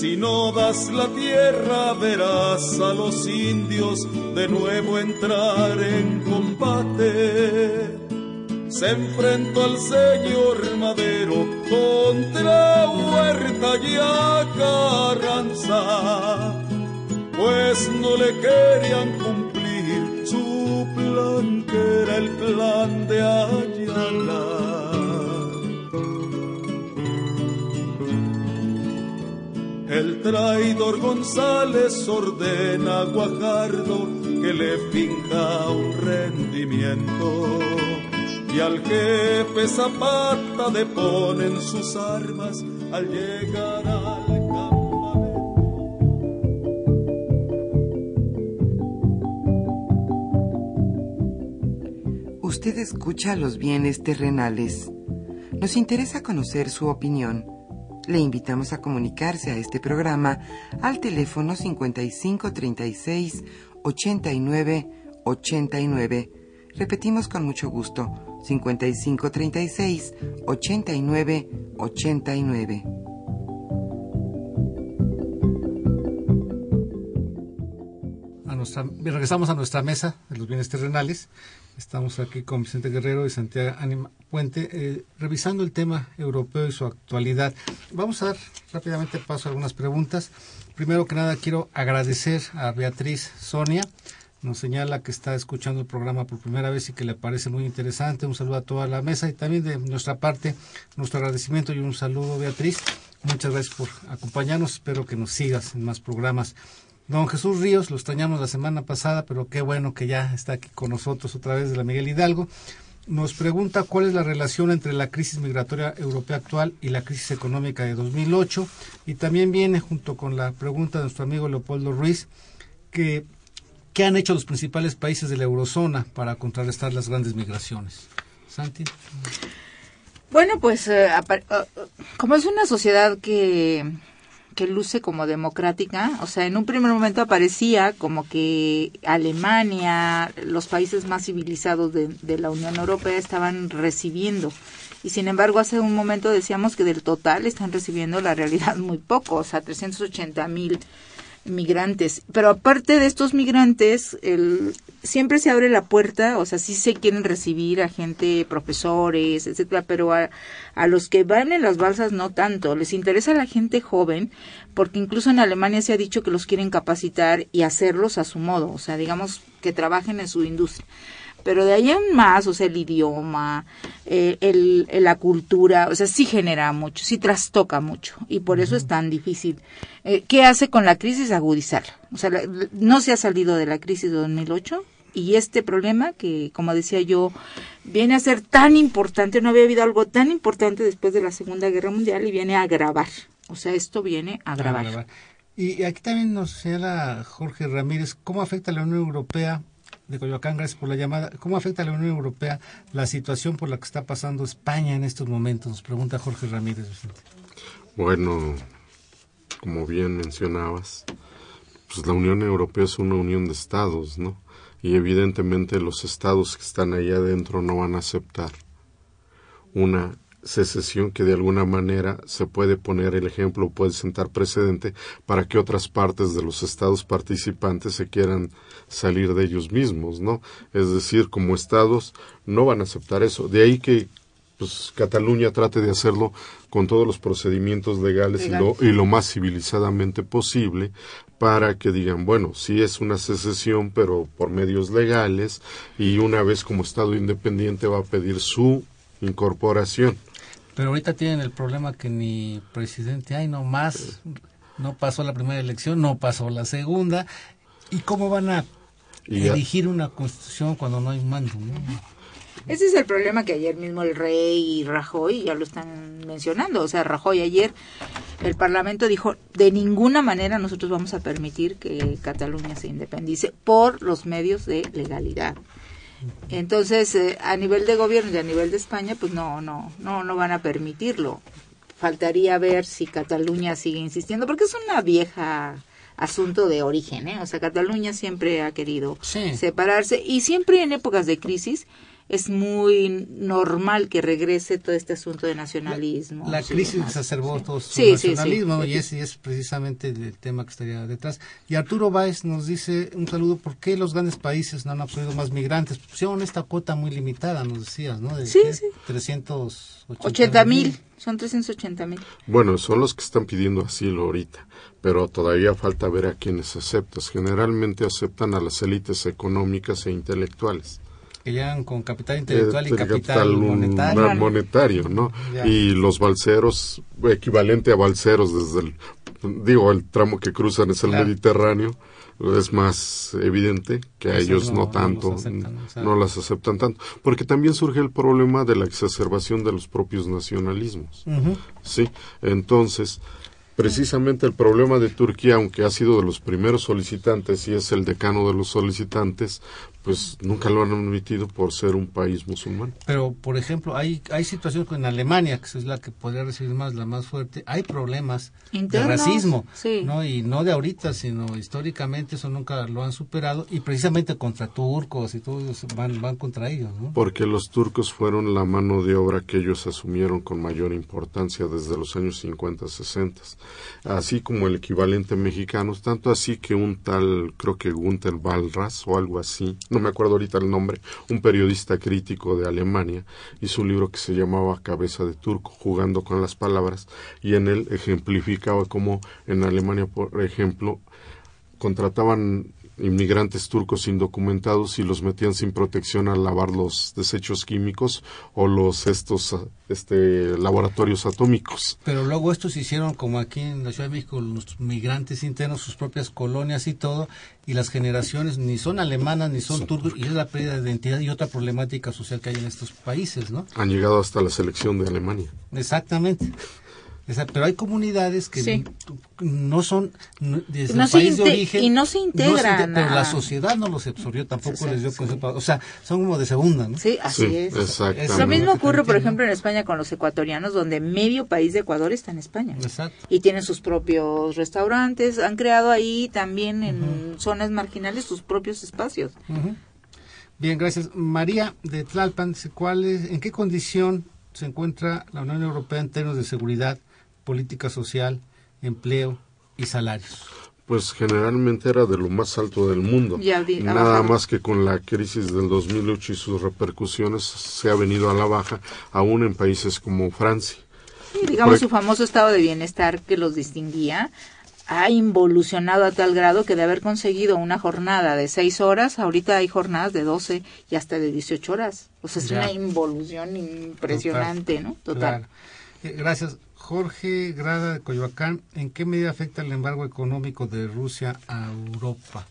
G: Si no das la tierra verás a los indios de nuevo entrar en combate. Se enfrentó al señor Madero contra Huerta y a Carranza, pues no le querían cumplir su plan que era el plan de Ayala. El traidor González ordena a Guajardo que le finja un rendimiento. Y al jefe Zapata deponen sus armas al llegar al campamento.
A: Usted escucha los bienes terrenales. Nos interesa conocer su opinión. Le invitamos a comunicarse a este programa al teléfono 5536 89 89. Repetimos con mucho gusto, 5536 89 89.
D: A nuestra, regresamos a nuestra mesa de los bienes terrenales. Estamos aquí con Vicente Guerrero y Santiago Anima Puente, eh, revisando el tema europeo y su actualidad. Vamos a dar rápidamente paso a algunas preguntas. Primero que nada, quiero agradecer a Beatriz Sonia. Nos señala que está escuchando el programa por primera vez y que le parece muy interesante. Un saludo a toda la mesa y también de nuestra parte, nuestro agradecimiento y un saludo, Beatriz. Muchas gracias por acompañarnos. Espero que nos sigas en más programas. Don Jesús Ríos, lo extrañamos la semana pasada, pero qué bueno que ya está aquí con nosotros otra vez de la Miguel Hidalgo. Nos pregunta cuál es la relación entre la crisis migratoria europea actual y la crisis económica de 2008. Y también viene junto con la pregunta de nuestro amigo Leopoldo Ruiz, que ¿qué han hecho los principales países de la eurozona para contrarrestar las grandes migraciones? Santi.
E: Bueno, pues eh, eh, como es una sociedad que, que luce como democrática, o sea, en un primer momento aparecía como que Alemania, los países más civilizados de, la Unión Europea estaban recibiendo. Y sin embargo, hace un momento decíamos que del total están recibiendo la realidad muy poco, o sea, 380 mil migrantes. Pero aparte de estos migrantes, el, siempre se abre la puerta, o sea, sí se quieren recibir a gente, profesores, etcétera, pero a, a los que van en las balsas no tanto. Les interesa la gente joven, porque incluso en Alemania se ha dicho que los quieren capacitar y hacerlos a su modo, o sea, digamos que trabajen en su industria pero de ahí en más, o sea, el idioma, eh, el, el- la cultura, o sea, sí genera mucho, sí trastoca mucho, y por eso es tan difícil. Eh, ¿Qué hace con la crisis? Agudizarla. O sea, la- no se ha salido de la crisis de 2008, y este problema, que como decía yo, viene a ser tan importante, no había habido algo tan importante después de la Segunda Guerra Mundial, y viene a agravar. O sea, esto viene a agravar.
D: Agravar. Y aquí también nos señala Jorge Ramírez, ¿cómo afecta a la Unión Europea, de Coyoacán, gracias por la llamada, cómo afecta a la Unión Europea la situación por la que está pasando España en estos momentos? Nos pregunta Jorge Ramírez.
F: Bueno, como bien mencionabas, pues la Unión Europea es una unión de estados, ¿no? Y evidentemente los estados que están ahí adentro no van a aceptar una secesión que de alguna manera se puede poner el ejemplo, puede sentar precedente para que otras partes de los estados participantes se quieran salir de ellos mismos, ¿no? Es decir, como estados no van a aceptar eso. De ahí que pues Cataluña trate de hacerlo con todos los procedimientos legales y lo, y lo más civilizadamente posible para que digan, bueno, sí es una secesión, pero por medios legales y una vez como Estado independiente va a pedir su incorporación.
D: Pero ahorita tienen el problema que ni presidente hay, no más, no pasó la primera elección, no pasó la segunda. ¿Y cómo van a
F: Y
D: elegir una constitución cuando no hay mando? no?
E: Ese es el problema que ayer mismo el rey y Rajoy ya lo están mencionando. O sea, Rajoy ayer, el Parlamento dijo, de ninguna manera nosotros vamos a permitir que Cataluña se independice por los medios de legalidad. Entonces, eh, a nivel de gobierno y a nivel de España, pues no, no, no, no van a permitirlo. Faltaría ver si Cataluña sigue insistiendo, porque es una vieja asunto de origen, ¿eh? O sea, Cataluña siempre ha querido
D: Sí.
E: separarse y siempre en épocas de crisis es muy normal que regrese todo este asunto de nacionalismo.
D: La
E: y
D: crisis
E: demás.
D: exacerbó todo su
E: Sí, sí, sí.
D: nacionalismo y ese es precisamente el tema que estaría detrás. Y Arturo Báez nos dice un saludo, ¿por qué los grandes países no han absorbido más migrantes? Pusieron esta cuota muy limitada, nos decías, ¿no? De
E: Sí,
D: ¿qué?
E: sí.
D: 380
E: 80 mil, son 380 mil.
F: Bueno, son los que están pidiendo asilo ahorita, pero todavía falta ver a quienes aceptas. Generalmente aceptan a las élites económicas e intelectuales.
D: Que llegan con capital intelectual y
F: Eh,
D: capital monetario.
F: monetario, ¿no?
D: Ya.
F: Y los balseros, equivalente a balseros desde el, digo, el tramo que cruzan es el
D: Claro.
F: Mediterráneo, es más evidente que a ellos
D: no-
F: tanto,
D: los aceptan, o sea.
F: no las aceptan tanto, porque también surge el problema de la exacerbación de los propios nacionalismos. Sí, entonces, precisamente el problema de Turquía, aunque ha sido de los primeros solicitantes y es el decano de los solicitantes, pues nunca lo han admitido por ser un país musulmán.
D: Pero, por ejemplo, hay, hay situaciones en Alemania, que es la que podría recibir más, la más fuerte, hay problemas
E: Internos,
D: de racismo,
E: sí.
D: ¿no? Y no de ahorita, sino históricamente eso nunca lo han superado, y precisamente contra turcos y todo eso van, van contra ellos, ¿no?
F: Porque los turcos fueron la mano de obra que ellos asumieron con mayor importancia desde los años 50, 60, así como el equivalente mexicano, tanto así que un tal, creo que Gunther Walras o algo así, no me acuerdo ahorita el nombre, un periodista crítico de Alemania, hizo un libro que se llamaba Cabeza de Turco, jugando con las palabras, y en él ejemplificaba cómo en Alemania, por ejemplo, contrataban inmigrantes turcos indocumentados y los metían sin protección a lavar los desechos químicos o los estos este laboratorios atómicos.
D: Pero luego estos hicieron como aquí en la Ciudad de México, los migrantes internos, sus propias colonias y todo, y las generaciones ni son alemanas ni son turcos, y es la pérdida de identidad y otra problemática social que hay en estos países, ¿no?
F: Han llegado hasta la selección de Alemania.
D: Exactamente. Esa- pero hay comunidades que
E: Sí.
D: no son no- desde
E: No
D: el país de origen
E: y no se integran
D: inte- pero la sociedad no los absorbió tampoco
E: Sí,
D: les dio
E: sí.
D: concepto o sea son como de segunda no
E: Sí, así
F: Sí,
E: es.
F: exactamente.
E: Lo mismo ocurre, por ejemplo, en España con los ecuatorianos, donde medio país de Ecuador está en España.
D: exacto
E: Y tienen sus propios restaurantes, han creado ahí también en zonas marginales sus propios espacios.
D: Bien gracias María de Tlalpan dice, ¿cuál es, en qué condición se encuentra la Unión Europea en términos de seguridad política social empleo y salarios
F: Pues generalmente era de lo más alto del mundo.
E: Ya di-
F: Nada más que con la crisis del 2008 y sus repercusiones se ha venido a la baja, aún en países como Francia.
E: Y digamos
F: Por-
E: su famoso estado de bienestar que los distinguía ha involucionado a tal grado que de haber conseguido una jornada de seis horas, ahorita hay jornadas de 12 y hasta de 18 horas. O sea, es
D: Ya.
E: una involución impresionante, ¿no? Total.
D: Claro. Eh, gracias. Jorge Grada de Coyoacán, ¿en qué medida afecta el embargo económico de Rusia a Europa?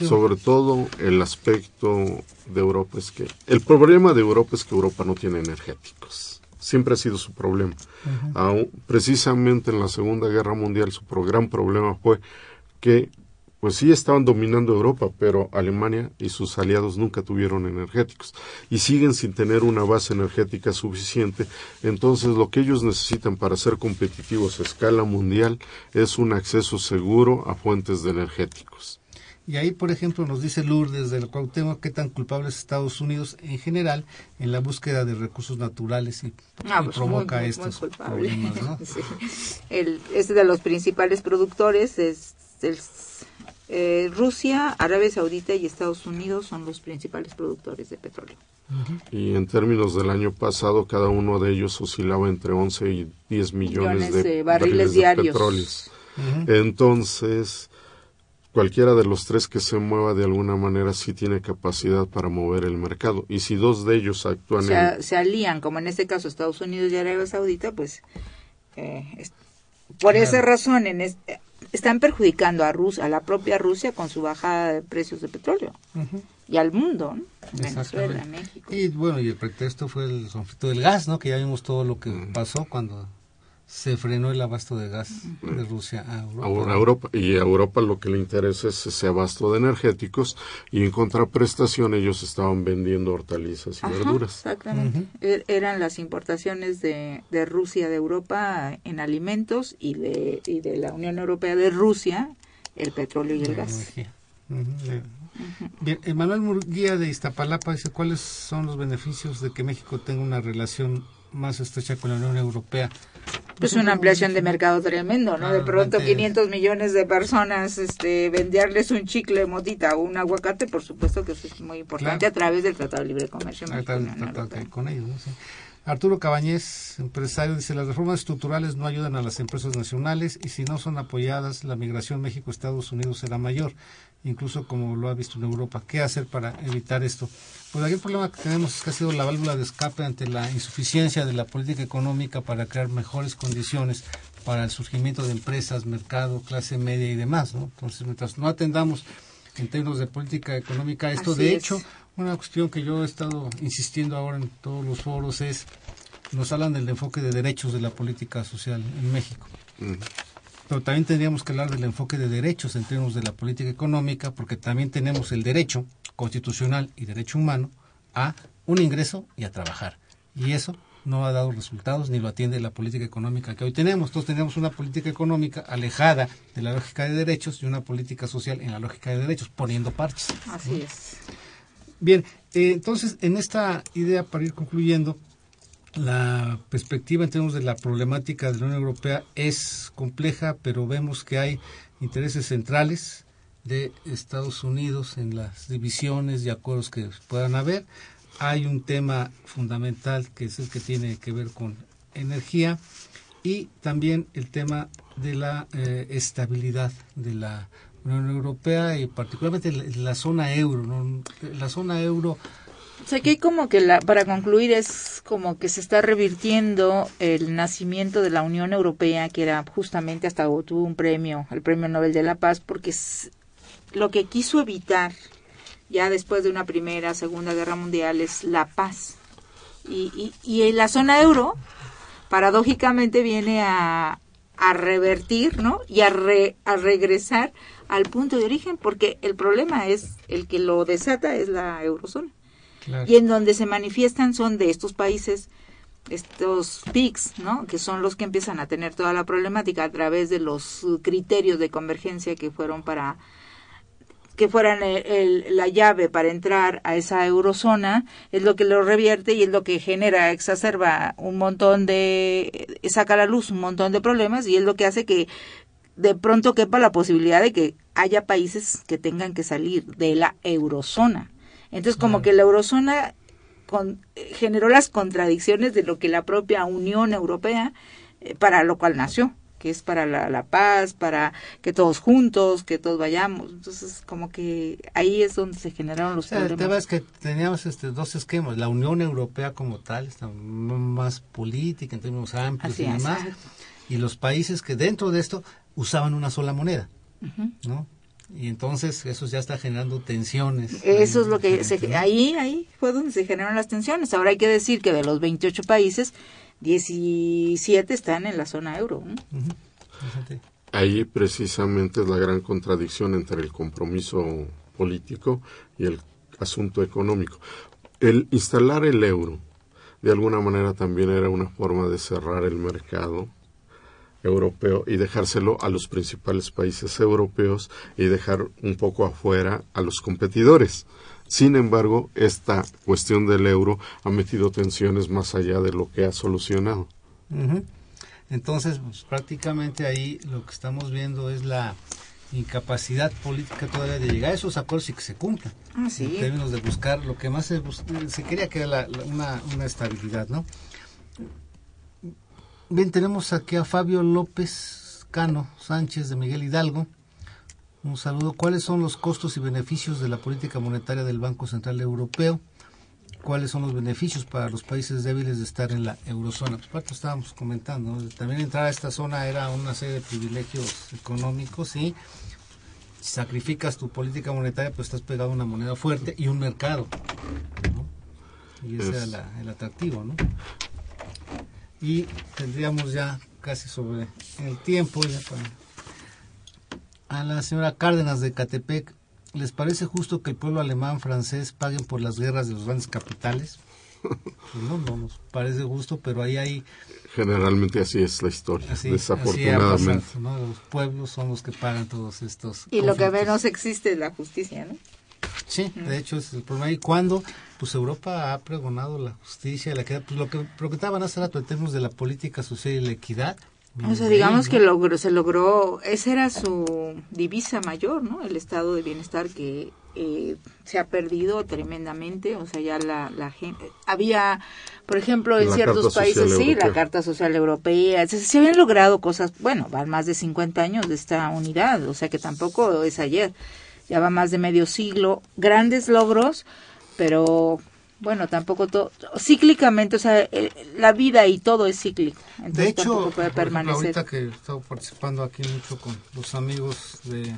F: Sobre todo el aspecto de Europa es que el problema de Europa es que Europa no tiene energéticos. Siempre ha sido su problema. Aún- precisamente en la Segunda Guerra Mundial su gran problema fue que pues sí estaban dominando Europa, pero Alemania y sus aliados nunca tuvieron energéticos y siguen sin tener una base energética suficiente. Entonces lo que ellos necesitan para ser competitivos a escala mundial es un acceso seguro a fuentes de energéticos.
D: Y ahí, por ejemplo, nos dice Lourdes del Cuauhtémoc qué tan culpable es Estados Unidos en general en la búsqueda de recursos naturales y,
E: Ah,
D: y
E: pues,
D: provoca
E: muy, muy,
D: estos
E: muy
D: problemas, ¿no?
E: Sí. El, es de los principales productores, es, el- eh, Rusia, Arabia Saudita y Estados Unidos son los principales productores de petróleo.
F: Y en términos del año pasado, cada uno de ellos oscilaba entre 11 y 10 millones,
E: Millones
F: de,
E: de barriles
F: de
E: diarios.
F: petróleos.
D: Ujú.
F: Entonces, cualquiera de los tres que se mueva de alguna manera sí tiene capacidad para mover el mercado. Y si dos de ellos actúan
E: Se,
F: en...
E: se alían, como en este caso Estados Unidos y Arabia Saudita, pues eh, es- por esa razón en es- están perjudicando a Rusia, a la propia Rusia con su bajada de precios de petróleo.
D: Ujú.
E: y al mundo, ¿no? Venezuela. México.
D: Y bueno, y el pretexto fue el conflicto del gas, ¿no? Que ya vimos todo lo que pasó cuando se frenó el abasto de gas de Rusia a Europa.
F: A Europa y a Europa lo que le interesa es ese abasto de energéticos y en contraprestación ellos estaban vendiendo hortalizas y
E: Ajá,
F: verduras.
E: exactamente. Er- Eran las importaciones de, de Rusia de Europa en alimentos y de, y de la Unión Europea de Rusia el petróleo y el
D: La
E: gas.
D: eh. Bien, Emanuel Murguía de Iztapalapa dice cuáles son los beneficios de que México tenga una relación más estrecha con la Unión Europea.
E: Pues una ampliación de mercado tremendo, ¿no? De
D: Claro,
E: pronto
D: antes-
E: 500 millones de personas, este, venderles un chicle motita o un aguacate, por supuesto que eso es muy importante
D: Claro.
E: a través del Tratado de Libre Comercio.
D: Ah. Arturo Cabañez, empresario, dice, las reformas estructurales no ayudan a las empresas nacionales y si no son apoyadas, la migración México-Estados Unidos será mayor, incluso como lo ha visto en Europa. ¿Qué hacer para evitar esto? Pues aquí el problema que tenemos es que ha sido la válvula de escape ante la insuficiencia de la política económica para crear mejores condiciones para el surgimiento de empresas, mercado, clase media y demás, ¿no? Entonces, mientras no atendamos en términos de política económica esto,
E: Así
D: de
E: es.
D: hecho, una cuestión que yo he estado insistiendo ahora en todos los foros es, nos hablan del enfoque de derechos de la política social en México. Pero también tendríamos que hablar del enfoque de derechos en términos de la política económica, porque también tenemos el derecho constitucional y derecho humano a un ingreso y a trabajar. Y eso no ha dado resultados ni lo atiende la política económica que hoy tenemos. Entonces tenemos una política económica alejada de la lógica de derechos y una política social en la lógica de derechos, poniendo parches.
E: Así es.
D: Bien, eh, entonces en esta idea, para ir concluyendo, la perspectiva en términos de la problemática de la Unión Europea es compleja, pero vemos que hay intereses centrales de Estados Unidos en las divisiones y acuerdos que puedan haber. Hay un tema fundamental que es el que tiene que ver con energía y también el tema de la eh, estabilidad de la Unión Europea y particularmente la, la zona euro. ¿no? La zona euro
E: O sea, que hay como que, la, para concluir, es como que se está revirtiendo el nacimiento de la Unión Europea, que era justamente hasta tuvo un premio, el Premio Nobel de la Paz, porque lo que quiso evitar ya después de una primera, segunda guerra mundial es la paz. Y, y, y en la zona euro, paradójicamente, viene a, a revertir, ¿no? Y a, re- a regresar al punto de origen, porque el problema es, el que lo desata es la eurozona
D: Claro.
E: y en donde se manifiestan son de estos países estos PICs, ¿no? Que son los que empiezan a tener toda la problemática a través de los criterios de convergencia que fueron para que fueran el- el- la llave para entrar a esa eurozona, es lo que lo revierte y es lo que genera, exacerba un montón de, saca a la luz un montón de problemas y es lo que hace que de pronto quepa la posibilidad de que haya países que tengan que salir de la eurozona. Entonces, como que la eurozona con- eh, generó las contradicciones de lo que la propia Unión Europea, eh, para lo cual nació, que es para la, la paz, para que todos juntos, que todos vayamos. Entonces, como que ahí es donde se generaron los
D: O sea, el tema
E: problemas.
D: es que teníamos este, dos esquemas. La Unión Europea como tal está más política en términos amplios
E: Así
D: y demás. Y los países que dentro de esto usaban una sola moneda. ¿no? Y entonces eso ya está generando tensiones.
E: Eso es lo que se, ahí ahí fue donde se generaron las tensiones. Ahora hay que decir que de los 28 países, 17 están en la zona euro.
D: Fíjate.
F: Ahí precisamente es la gran contradicción entre el compromiso político y el asunto económico. El instalar el euro, de alguna manera también era una forma de cerrar el mercado europeo y dejárselo a los principales países europeos y dejar un poco afuera a los competidores. Sin embargo, esta cuestión del euro ha metido tensiones más allá de lo que ha solucionado.
D: Entonces, pues, prácticamente ahí lo que estamos viendo es la incapacidad política todavía de llegar a esos acuerdos y que se cumplan.
E: Ah, sí.
D: En términos de buscar lo que más se, se quería que era la- la- una, una estabilidad, ¿no? Bien, tenemos aquí a Fabio López Cano Sánchez de Miguel Hidalgo. Un saludo. ¿Cuáles son los costos y beneficios de la política monetaria del Banco Central Europeo? ¿Cuáles son los beneficios para los países débiles de estar en la eurozona? Pues parte estábamos comentando. ¿no? También entrar a esta zona era una serie de privilegios económicos y Si sacrificas tu política monetaria, pues estás pegado a una moneda fuerte y un mercado. ¿no? Y ese
F: Es-
D: era la- el atractivo, ¿no? Y tendríamos ya casi sobre el tiempo ya para- a la señora Cárdenas de Catepec, ¿les parece justo que el pueblo alemán francés paguen por las guerras de los grandes capitales? Pues no, no nos parece justo, pero ahí hay
F: Generalmente así es la historia,
D: así, así
F: desafortunadamente.
D: pasado, ¿no? Los pueblos son los que pagan todos estos
E: Y lo que menos existe es la justicia, ¿no?
D: Sí, de hecho es el problema. Y cuando pues Europa ha pregonado la justicia, la equidad, pues lo que preguntaban hace rato en términos de la política social y la equidad.
E: O sea, digamos que logró, se logró, esa era su divisa mayor, ¿no? El estado de bienestar que eh, se ha perdido tremendamente, o sea, ya la, la gente, había, por ejemplo, en
F: La
E: ciertos países, sí, la. Carta Social Europea, se, se habían logrado cosas, bueno, van más de 50 años de esta unidad, o sea que tampoco es ayer, ya va más de medio siglo, grandes logros, pero bueno, tampoco todo, cíclicamente, o sea, el- la vida y todo es cíclico, entonces
D: De hecho,
E: puede
D: ejemplo, ahorita que he estado participando aquí mucho con los amigos de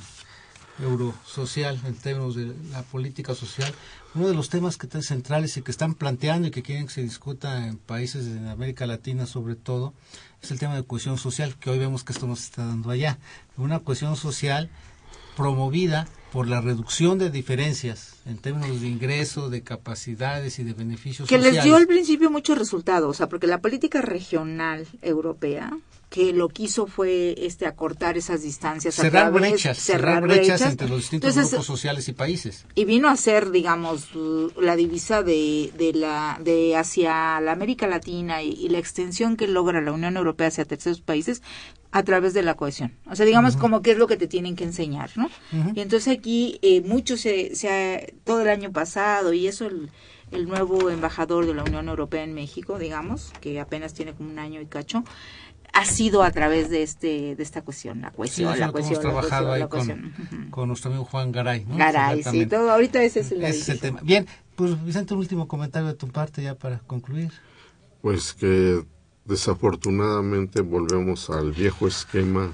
D: Eurosocial en términos de la política social, uno de los temas que están centrales y que están planteando y que quieren que se discuta en países de América Latina sobre todo, es el tema de cohesión social, que hoy vemos que esto no se está dando allá. Una cohesión social promovida por la reducción de diferencias en términos de ingreso, de capacidades y de beneficios
E: que
D: sociales.
E: les dio al principio muchos resultados, o sea, porque la política regional europea que lo que hizo fue este acortar esas distancias a
D: cerrar
E: través-
D: brechas, cerrar brechas entre los distintos
E: Entonces,
D: grupos sociales y países.
E: y vino a ser digamos uh, la divisa de, de la de hacia la América Latina y, y la extensión que logra la Unión Europea hacia terceros países a través de la cohesión. O sea digamos como que es lo que te tienen que enseñar no y entonces aquí eh, mucho se, se ha, todo el año pasado y eso el, el nuevo embajador de la Unión Europea en México digamos que apenas tiene como un año y cacho ha sido a través de este de esta cuestión la
D: Sí,
E: cohesión
D: eso
E: la
D: hemos
E: cohesión la
D: trabajado
E: cohesión,
D: ahí
E: la
D: con, con nuestro amigo Juan Garay. ¿no?
E: Garay, sí, todo, ahorita ese es el,
D: Ese es el tema. Bien, pues Vicente, un último comentario de tu parte ya para concluir.
F: Pues que desafortunadamente volvemos al viejo esquema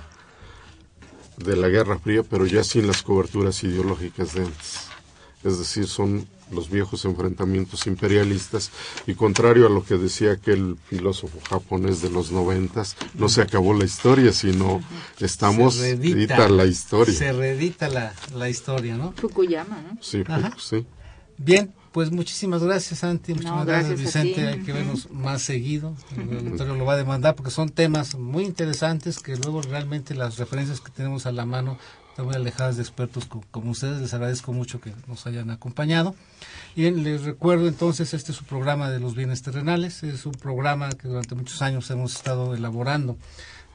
F: de la Guerra Fría, pero ya sin las coberturas ideológicas de antes. Es decir, son los viejos enfrentamientos imperialistas y contrario a lo que decía aquel filósofo japonés de los noventas, no se acabó la historia, sino estamos
D: Se
F: edita la historia.
D: Se reedita la, la historia, ¿no?
E: Fukuyama, ¿no?
F: Sí,
D: Ajá.
F: sí.
D: Bien, pues muchísimas gracias, Santi. Muchísimas gracias, Vicente. Hay que vernos más seguido. El auditorio lo va a demandar porque son temas muy interesantes que luego realmente las referencias que tenemos a la mano están muy alejadas de expertos co- como ustedes. Les agradezco mucho que nos hayan acompañado. Y les recuerdo entonces, este es su programa de los bienes terrenales. Es un programa que durante muchos años hemos estado elaborando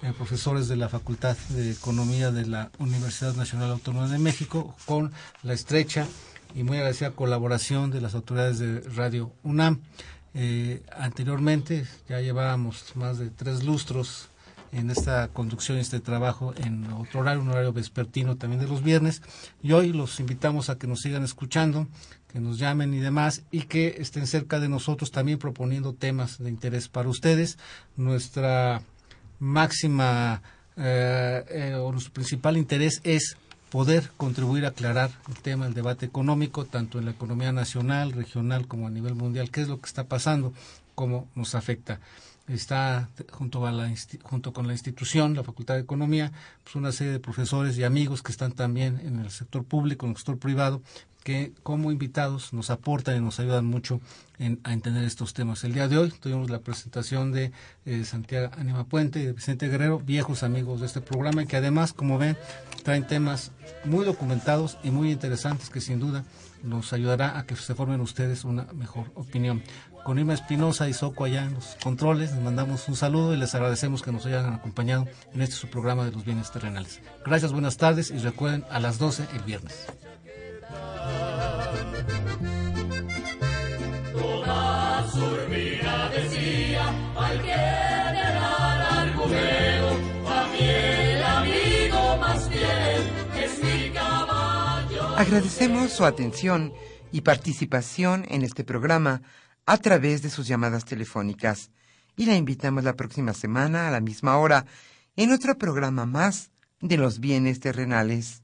D: eh, profesores de la Facultad de Economía de la Universidad Nacional Autónoma de México con la estrecha y muy agradecida colaboración de las autoridades de Radio UNAM. Eh, anteriormente ya llevábamos más de tres lustros en esta conducción, este trabajo en otro horario, un horario vespertino también de los viernes. Y hoy los invitamos a que nos sigan escuchando, que nos llamen y demás, y que estén cerca de nosotros también proponiendo temas de interés para ustedes. Nuestra máxima eh, eh, o nuestro principal interés es poder contribuir a aclarar el tema del debate económico, tanto en la economía nacional, regional como a nivel mundial, qué es lo que está pasando, cómo nos afecta. Está junto, a la, junto con la institución, la Facultad de Economía, pues una serie de profesores y amigos que están también en el sector público, en el sector privado, que como invitados nos aportan y nos ayudan mucho en, a entender estos temas. El día de hoy tuvimos la presentación de eh, Santiago Anima Puente y de Vicente Guerrero, viejos amigos de este programa, que además, como ven, traen temas muy documentados y muy interesantes que sin duda nos ayudará a que se formen ustedes una mejor opinión. Con Irma Espinosa y Soco allá en los controles, les mandamos un saludo y les agradecemos que nos hayan acompañado en este su programa de los bienes terrenales. Gracias, buenas tardes y recuerden a las 12 el viernes.
G: Urbina decía al general argumento, a mí el amigo más fiel es mi caballo.
A: Agradecemos su atención y participación en este programa a través de sus llamadas telefónicas y la invitamos la próxima semana a la misma hora en otro programa más de los bienes terrenales.